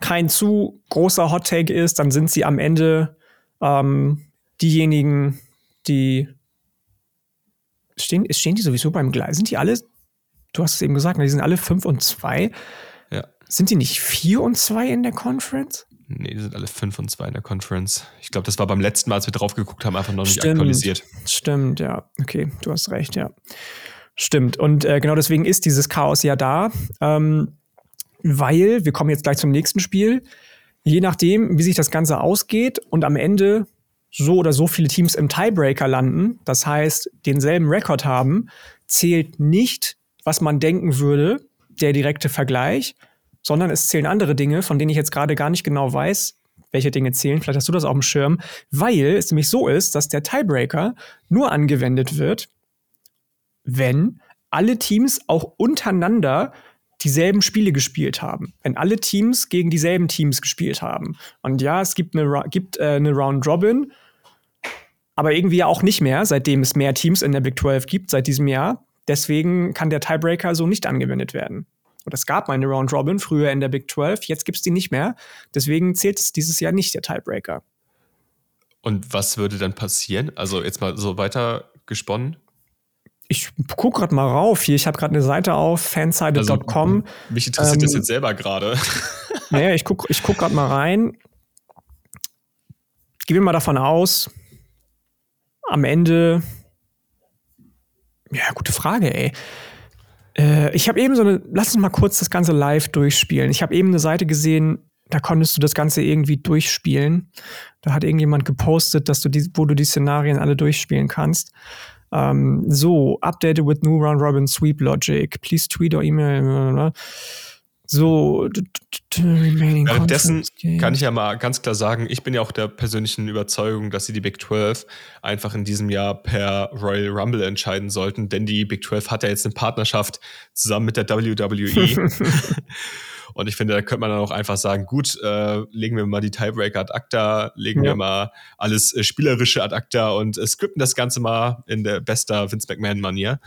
kein zu großer Hot Take ist. Dann sind sie am Ende ähm, diejenigen, die stehen, stehen die sowieso beim Gleis. Sind die alle, du hast es eben gesagt, die sind alle 5 und 2. Ja. Sind die nicht 4 und 2 in der Conference? Nee, die sind alle 5 und 2 in der Conference. Ich glaube, das war beim letzten Mal, als wir drauf geguckt haben, einfach noch nicht Stimmt. aktualisiert. Stimmt, ja. Okay, du hast recht, ja. Stimmt. Und äh, genau deswegen ist dieses Chaos ja da. Ähm, weil wir kommen jetzt gleich zum nächsten Spiel. Je nachdem, wie sich das Ganze ausgeht und am Ende so oder so viele Teams im Tiebreaker landen, das heißt, denselben Rekord haben, zählt nicht, was man denken würde, der direkte Vergleich, sondern es zählen andere Dinge, von denen ich jetzt gerade gar nicht genau weiß, welche Dinge zählen. Vielleicht hast du das auf dem Schirm, weil es nämlich so ist, dass der Tiebreaker nur angewendet wird, wenn alle Teams auch untereinander dieselben Spiele gespielt haben, wenn alle Teams gegen dieselben Teams gespielt haben. Und ja, es gibt eine, gibt, äh, eine Round Robin, aber irgendwie auch nicht mehr, seitdem es mehr Teams in der Big 12 gibt, seit diesem Jahr. Deswegen kann der Tiebreaker so nicht angewendet werden. Und es gab mal eine Round Robin früher in der Big 12, jetzt gibt es die nicht mehr. Deswegen zählt es dieses Jahr nicht der Tiebreaker. Und was würde dann passieren? Also jetzt mal so weiter gesponnen ich gucke gerade mal rauf hier. Ich habe gerade eine Seite auf, fanside.com. Also, mich interessiert ähm, das jetzt selber gerade. naja, ich gucke ich guck gerade mal rein. Gehen wir mal davon aus, am Ende. Ja, gute Frage, ey. Äh, ich habe eben so eine. Lass uns mal kurz das Ganze live durchspielen. Ich habe eben eine Seite gesehen, da konntest du das Ganze irgendwie durchspielen. Da hat irgendjemand gepostet, dass du die, wo du die Szenarien alle durchspielen kannst. Ähm, so, updated with new round robin sweep logic. Please tweet or email. So, währenddessen kann ich ja mal ganz klar sagen, ich bin ja auch der persönlichen Überzeugung, dass sie die Big 12 einfach in diesem Jahr per Royal Rumble entscheiden sollten, denn die Big 12 hat ja jetzt eine Partnerschaft zusammen mit der WWE. Und ich finde, da könnte man dann auch einfach sagen, gut, äh, legen wir mal die Tiebreaker ad acta, legen ja. wir mal alles äh, Spielerische ad acta und äh, skripten das Ganze mal in der bester Vince McMahon-Manier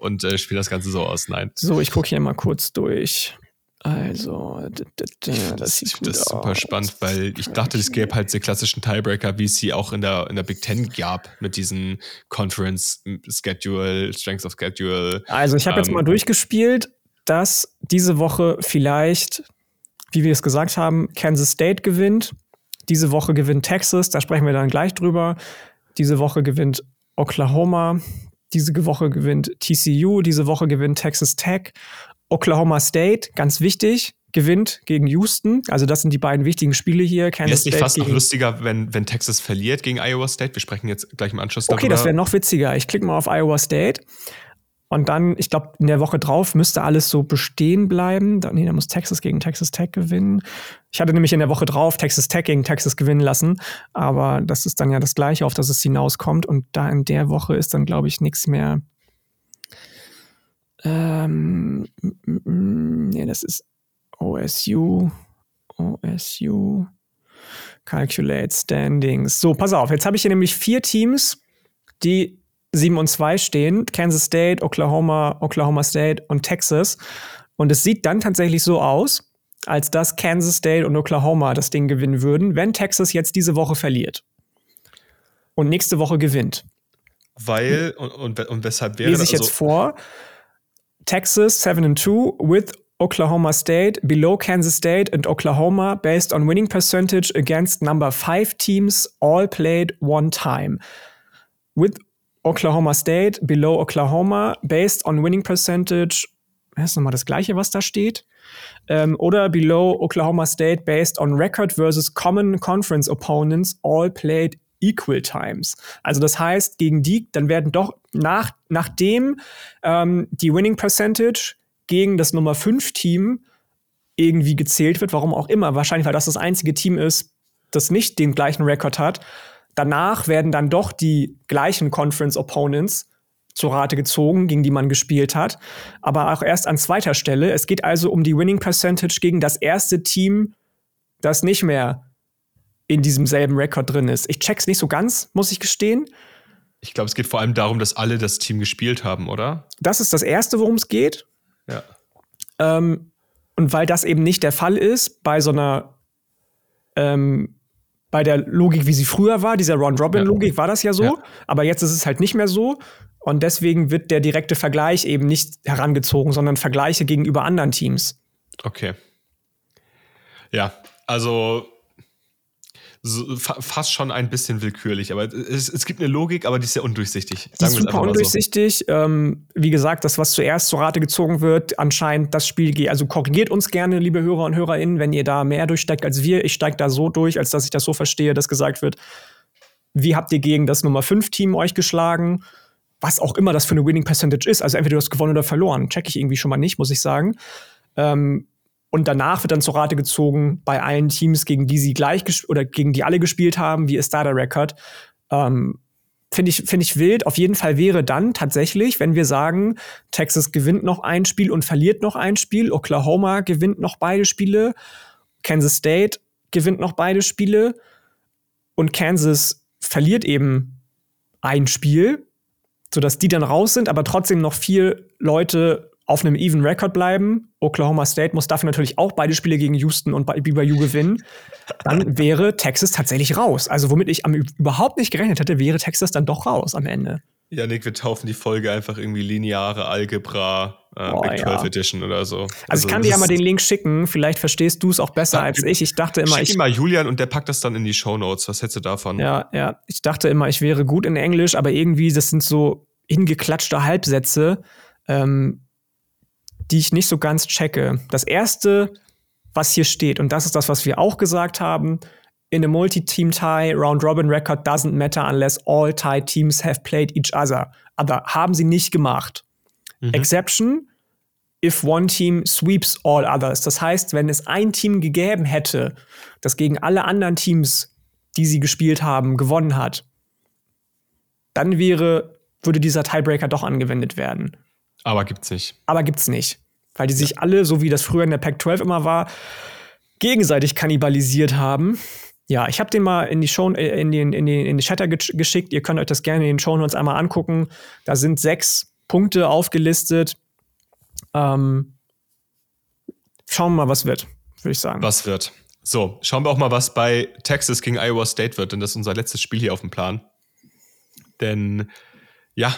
und äh, spielen das Ganze so aus. Nein. So, ich gucke hier mal kurz durch. Also, das, das, das ist super spannend, weil ich dachte, es gäbe halt die klassischen Tiebreaker, wie es sie auch in der, in der Big Ten gab, mit diesen Conference Schedule, Strength of Schedule. Also, ich habe ähm, jetzt mal durchgespielt dass diese Woche vielleicht, wie wir es gesagt haben, Kansas State gewinnt. Diese Woche gewinnt Texas, da sprechen wir dann gleich drüber. Diese Woche gewinnt Oklahoma. Diese Woche gewinnt TCU. Diese Woche gewinnt Texas Tech. Oklahoma State, ganz wichtig, gewinnt gegen Houston. Also das sind die beiden wichtigen Spiele hier. Kansas Wäre es fast noch lustiger, wenn, wenn Texas verliert gegen Iowa State? Wir sprechen jetzt gleich im Anschluss darüber. Okay, das wäre noch witziger. Ich klicke mal auf Iowa State. Und dann, ich glaube, in der Woche drauf müsste alles so bestehen bleiben. Da, nee, da muss Texas gegen Texas Tech gewinnen. Ich hatte nämlich in der Woche drauf Texas Tech gegen Texas gewinnen lassen. Aber das ist dann ja das Gleiche, auf das es hinauskommt. Und da in der Woche ist dann, glaube ich, nichts mehr. Ähm, nee, das ist OSU. OSU. Calculate Standings. So, pass auf. Jetzt habe ich hier nämlich vier Teams, die 7 und 2 stehen, Kansas State, Oklahoma, Oklahoma State und Texas. Und es sieht dann tatsächlich so aus, als dass Kansas State und Oklahoma das Ding gewinnen würden, wenn Texas jetzt diese Woche verliert. Und nächste Woche gewinnt. Weil, und, und, und weshalb wäre Lese ich? Also jetzt vor. Texas 7 and 2 with Oklahoma State below Kansas State and Oklahoma based on winning percentage against number 5 teams all played one time. With Oklahoma State below Oklahoma based on winning percentage. Das ist nochmal das gleiche, was da steht. Ähm, oder below Oklahoma State based on record versus common conference opponents all played equal times. Also das heißt, gegen die, dann werden doch nach, nachdem ähm, die Winning Percentage gegen das Nummer 5 Team irgendwie gezählt wird, warum auch immer, wahrscheinlich weil das das einzige Team ist, das nicht den gleichen Rekord hat. Danach werden dann doch die gleichen Conference Opponents zur Rate gezogen, gegen die man gespielt hat, aber auch erst an zweiter Stelle. Es geht also um die Winning Percentage gegen das erste Team, das nicht mehr in diesem selben Rekord drin ist. Ich check's nicht so ganz, muss ich gestehen. Ich glaube, es geht vor allem darum, dass alle das Team gespielt haben, oder? Das ist das Erste, worum es geht. Ja. Ähm, und weil das eben nicht der Fall ist, bei so einer, ähm, bei der Logik, wie sie früher war, dieser Round-Robin-Logik, war das ja so. Ja. Aber jetzt ist es halt nicht mehr so. Und deswegen wird der direkte Vergleich eben nicht herangezogen, sondern Vergleiche gegenüber anderen Teams. Okay. Ja, also so, fast schon ein bisschen willkürlich. Aber es, es, gibt eine Logik, aber die ist sehr undurchsichtig. Die ist super undurchsichtig. So. Ähm, wie gesagt, das, was zuerst zur Rate gezogen wird, anscheinend das Spiel geht. Also korrigiert uns gerne, liebe Hörer und HörerInnen, wenn ihr da mehr durchsteigt als wir. Ich steige da so durch, als dass ich das so verstehe, dass gesagt wird, wie habt ihr gegen das Nummer 5 Team euch geschlagen? Was auch immer das für eine Winning Percentage ist. Also entweder du hast gewonnen oder verloren. Check ich irgendwie schon mal nicht, muss ich sagen. Ähm, und danach wird dann zur Rate gezogen bei allen Teams, gegen die sie gleich oder gegen die alle gespielt haben, wie ist da der Rekord. Ähm, Finde ich, finde ich wild. Auf jeden Fall wäre dann tatsächlich, wenn wir sagen, Texas gewinnt noch ein Spiel und verliert noch ein Spiel, Oklahoma gewinnt noch beide Spiele, Kansas State gewinnt noch beide Spiele und Kansas verliert eben ein Spiel, sodass die dann raus sind, aber trotzdem noch vier Leute auf einem even Record bleiben. Oklahoma State muss dafür natürlich auch beide Spiele gegen Houston und BYU gewinnen. Dann wäre Texas tatsächlich raus. Also womit ich am, überhaupt nicht gerechnet hätte, wäre Texas dann doch raus am Ende. Ja, Nick, wir taufen die Folge einfach irgendwie lineare Algebra äh, Boah, Big 12 ja. Edition oder so. Also, also ich kann dir ja mal den Link schicken, vielleicht verstehst du es auch besser ja, als ich. Ich dachte immer, schick ich. mal Julian und der packt das dann in die Show Notes. Was hättest du davon? Ja, ja. Ich dachte immer, ich wäre gut in Englisch, aber irgendwie, das sind so hingeklatschte Halbsätze. Ähm, die ich nicht so ganz checke. Das erste, was hier steht, und das ist das, was wir auch gesagt haben, in a multi-team tie, round-robin record doesn't matter unless all tie teams have played each other. Aber haben sie nicht gemacht. Mhm. Exception, if one team sweeps all others. Das heißt, wenn es ein Team gegeben hätte, das gegen alle anderen Teams, die sie gespielt haben, gewonnen hat, dann wäre, würde dieser Tiebreaker doch angewendet werden. Aber gibt's nicht. Aber gibt's nicht. Weil die sich ja. alle, so wie das früher in der Pac-12 immer war, gegenseitig kannibalisiert haben. Ja, ich habe den mal in die Show, äh, in den, in den, in den Chatter geschickt. Ihr könnt euch das gerne in den Show Notes einmal angucken. Da sind sechs Punkte aufgelistet. Ähm, schauen wir mal, was wird, würde ich sagen. Was wird. So, schauen wir auch mal, was bei Texas gegen Iowa State wird, denn das ist unser letztes Spiel hier auf dem Plan. Denn ja,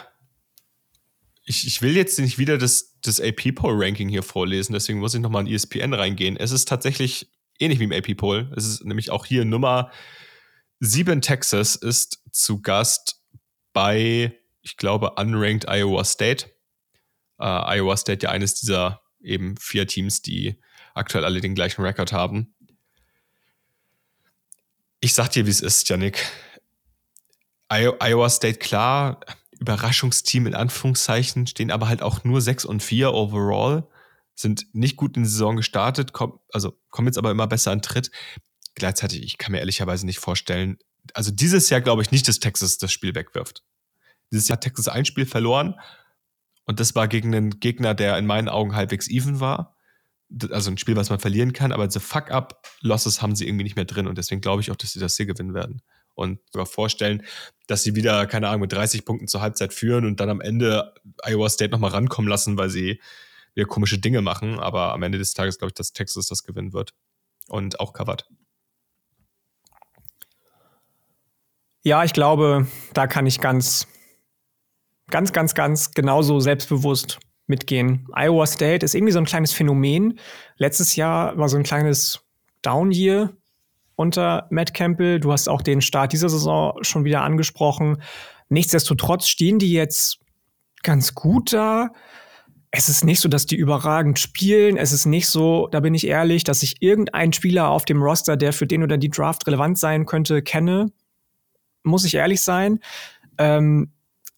ich, ich will jetzt nicht wieder das, das AP-Poll-Ranking hier vorlesen, deswegen muss ich nochmal in ESPN reingehen. Es ist tatsächlich ähnlich wie im AP-Poll. Es ist nämlich auch hier Nummer 7 Texas ist zu Gast bei, ich glaube, unranked Iowa State. Uh, Iowa State ja eines dieser eben vier Teams, die aktuell alle den gleichen Rekord haben. Ich sag dir, wie es ist, Yannick. Iowa State, klar, Überraschungsteam in Anführungszeichen, stehen aber halt auch nur 6 und 4 overall, sind nicht gut in die Saison gestartet, komm, also kommen jetzt aber immer besser an Tritt. Gleichzeitig, ich kann mir ehrlicherweise nicht vorstellen, also dieses Jahr glaube ich nicht, dass Texas das Spiel wegwirft. Dieses Jahr hat Texas ein Spiel verloren und das war gegen einen Gegner, der in meinen Augen halbwegs even war. Also ein Spiel, was man verlieren kann, aber diese Fuck-up-Losses haben sie irgendwie nicht mehr drin und deswegen glaube ich auch, dass sie das hier gewinnen werden. Und sogar vorstellen, dass sie wieder, keine Ahnung, mit 30 Punkten zur Halbzeit führen und dann am Ende Iowa State nochmal rankommen lassen, weil sie wieder komische Dinge machen. Aber am Ende des Tages glaube ich, dass Texas das gewinnen wird. Und auch covert. Ja, ich glaube, da kann ich ganz, ganz, ganz, ganz genauso selbstbewusst mitgehen. Iowa State ist irgendwie so ein kleines Phänomen. Letztes Jahr war so ein kleines Down-Year unter Matt Campbell. Du hast auch den Start dieser Saison schon wieder angesprochen. Nichtsdestotrotz stehen die jetzt ganz gut da. Es ist nicht so, dass die überragend spielen. Es ist nicht so, da bin ich ehrlich, dass ich irgendeinen Spieler auf dem Roster, der für den oder die Draft relevant sein könnte, kenne. Muss ich ehrlich sein. Ähm,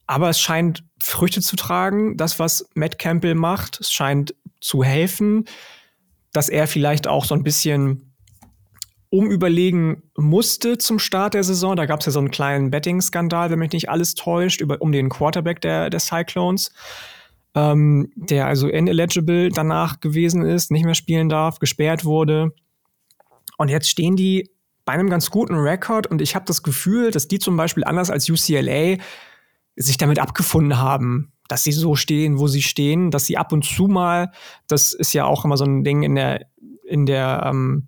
aber es scheint Früchte zu tragen, das, was Matt Campbell macht. Es scheint zu helfen, dass er vielleicht auch so ein bisschen umüberlegen musste zum Start der Saison. Da gab es ja so einen kleinen Betting-Skandal, wenn mich nicht alles täuscht, über, um den Quarterback der, der Cyclones, ähm, der also ineligible danach gewesen ist, nicht mehr spielen darf, gesperrt wurde. Und jetzt stehen die bei einem ganz guten Rekord und ich habe das Gefühl, dass die zum Beispiel anders als UCLA sich damit abgefunden haben, dass sie so stehen, wo sie stehen, dass sie ab und zu mal, das ist ja auch immer so ein Ding in der, in der ähm,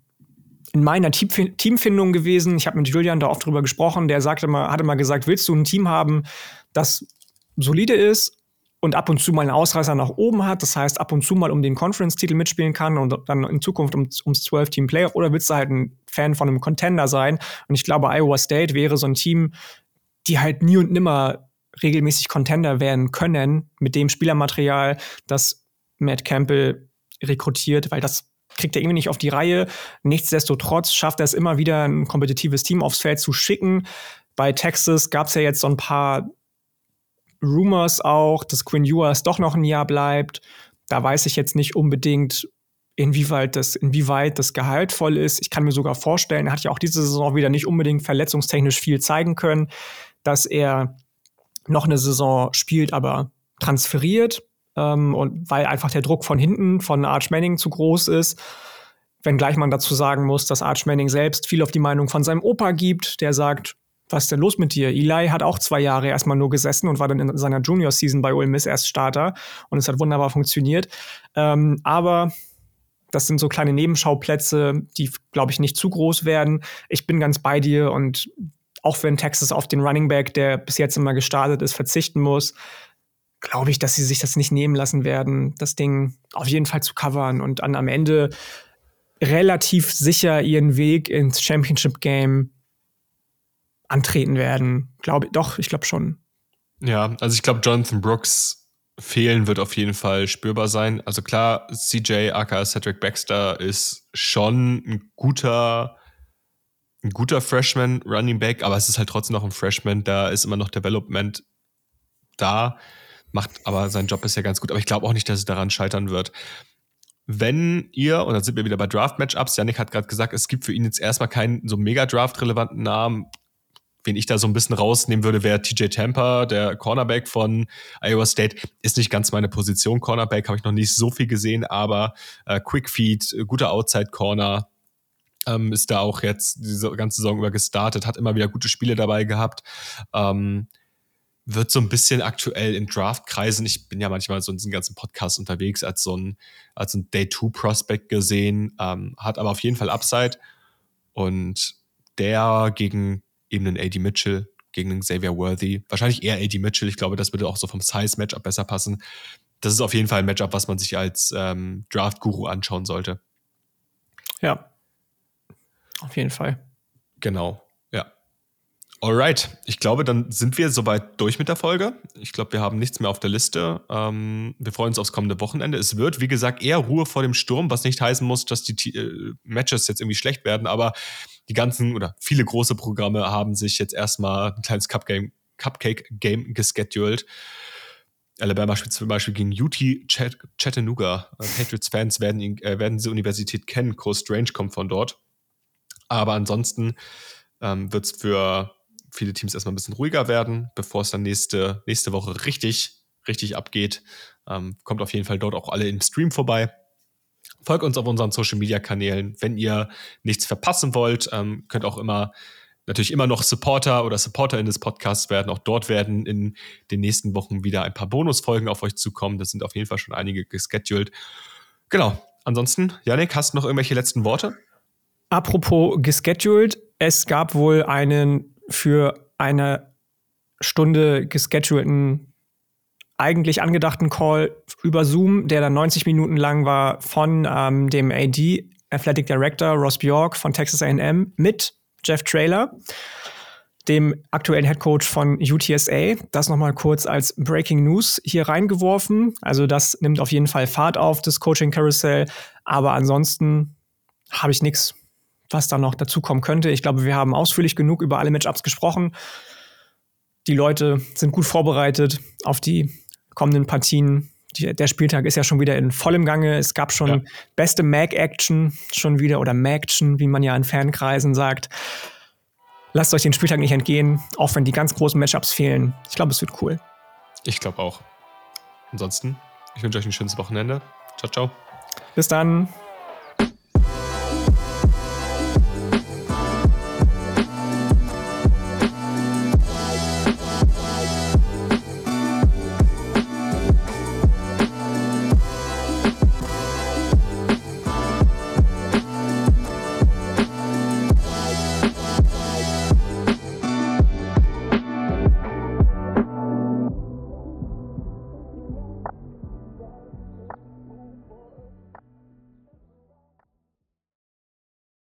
in meiner Teamfindung gewesen. Ich habe mit Julian da oft drüber gesprochen. Der sagte mal, hatte mal gesagt, willst du ein Team haben, das solide ist und ab und zu mal einen Ausreißer nach oben hat, das heißt ab und zu mal um den Conference-Titel mitspielen kann und dann in Zukunft um, ums 12-Team-Player, oder willst du halt ein Fan von einem Contender sein? Und ich glaube, Iowa State wäre so ein Team, die halt nie und nimmer regelmäßig Contender werden können mit dem Spielermaterial, das Matt Campbell rekrutiert, weil das kriegt er irgendwie nicht auf die Reihe. Nichtsdestotrotz schafft er es immer wieder, ein kompetitives Team aufs Feld zu schicken. Bei Texas gab es ja jetzt so ein paar Rumors auch, dass Quinn Ewers doch noch ein Jahr bleibt. Da weiß ich jetzt nicht unbedingt, inwieweit das, inwieweit das gehaltvoll ist. Ich kann mir sogar vorstellen, er hat ja auch diese Saison wieder nicht unbedingt verletzungstechnisch viel zeigen können, dass er noch eine Saison spielt, aber transferiert ähm, und weil einfach der Druck von hinten von Arch Manning zu groß ist. Wenngleich man dazu sagen muss, dass Arch Manning selbst viel auf die Meinung von seinem Opa gibt, der sagt, was ist denn los mit dir? Eli hat auch zwei Jahre erstmal nur gesessen und war dann in seiner Junior-Season bei Ole Miss erst Starter und es hat wunderbar funktioniert. Ähm, aber das sind so kleine Nebenschauplätze, die, glaube ich, nicht zu groß werden. Ich bin ganz bei dir und auch wenn Texas auf den Running Back, der bis jetzt immer gestartet ist, verzichten muss, glaube ich, dass sie sich das nicht nehmen lassen werden, das Ding auf jeden Fall zu covern und dann am Ende relativ sicher ihren Weg ins Championship Game antreten werden. Glaube doch, ich glaube schon. Ja, also ich glaube, Jonathan Brooks fehlen wird auf jeden Fall spürbar sein. Also klar, CJ aka Cedric Baxter ist schon ein guter ein guter Freshman Running Back, aber es ist halt trotzdem noch ein Freshman, da ist immer noch Development da macht aber seinen Job bisher ganz gut. Aber ich glaube auch nicht, dass es daran scheitern wird. Wenn ihr, und dann sind wir wieder bei Draft-Matchups, Yannick hat gerade gesagt, es gibt für ihn jetzt erstmal keinen so mega Draft-relevanten Namen. Wen ich da so ein bisschen rausnehmen würde, wäre TJ Tampa, der Cornerback von Iowa State. Ist nicht ganz meine Position. Cornerback habe ich noch nicht so viel gesehen, aber äh, Quick Feed, guter Outside-Corner, ähm, ist da auch jetzt diese ganze Saison über gestartet, hat immer wieder gute Spiele dabei gehabt. Ähm, wird so ein bisschen aktuell in Draftkreisen, ich bin ja manchmal so in diesen ganzen Podcasts unterwegs, als so ein, als ein Day-2-Prospect gesehen, ähm, hat aber auf jeden Fall Upside. Und der gegen eben einen AD Mitchell, gegen einen Xavier Worthy, wahrscheinlich eher AD Mitchell, ich glaube, das würde auch so vom Size-Matchup besser passen. Das ist auf jeden Fall ein Matchup, was man sich als ähm, Draft-Guru anschauen sollte. Ja, auf jeden Fall. Genau. Alright, ich glaube, dann sind wir soweit durch mit der Folge. Ich glaube, wir haben nichts mehr auf der Liste. Ähm, wir freuen uns aufs kommende Wochenende. Es wird, wie gesagt, eher Ruhe vor dem Sturm, was nicht heißen muss, dass die äh, Matches jetzt irgendwie schlecht werden, aber die ganzen oder viele große Programme haben sich jetzt erstmal ein kleines Cupgame, Cupcake-Game gescheduled. Alabama spielt zum Beispiel gegen UT Chattanooga. Äh, Patriots-Fans werden, äh, werden diese Universität kennen. Coast Range kommt von dort. Aber ansonsten ähm, wird es für viele Teams erstmal ein bisschen ruhiger werden, bevor es dann nächste, nächste Woche richtig, richtig abgeht. Ähm, kommt auf jeden Fall dort auch alle im Stream vorbei. Folgt uns auf unseren Social Media Kanälen. Wenn ihr nichts verpassen wollt, ähm, könnt auch immer natürlich immer noch Supporter oder Supporterin des Podcasts werden. Auch dort werden in den nächsten Wochen wieder ein paar Bonusfolgen auf euch zukommen. Das sind auf jeden Fall schon einige gescheduled. Genau. Ansonsten, Janik, hast du noch irgendwelche letzten Worte? Apropos gescheduled, es gab wohl einen für eine Stunde geschedulten, eigentlich angedachten Call über Zoom, der dann 90 Minuten lang war von ähm, dem AD, Athletic Director Ross Bjork von Texas AM mit Jeff Trailer, dem aktuellen Head Coach von UTSA. Das nochmal kurz als Breaking News hier reingeworfen. Also das nimmt auf jeden Fall Fahrt auf, das Coaching Carousel. Aber ansonsten habe ich nichts, was da noch dazukommen könnte. Ich glaube, wir haben ausführlich genug über alle Matchups gesprochen. Die Leute sind gut vorbereitet auf die kommenden Partien. Die, der Spieltag ist ja schon wieder in vollem Gange. Es gab schon ja. beste Mag-Action schon wieder oder Mag-Action, wie man ja in Fankreisen sagt. Lasst euch den Spieltag nicht entgehen, auch wenn die ganz großen Matchups fehlen. Ich glaube, es wird cool. Ich glaube auch. Ansonsten, ich wünsche euch ein schönes Wochenende. Ciao, ciao. Bis dann.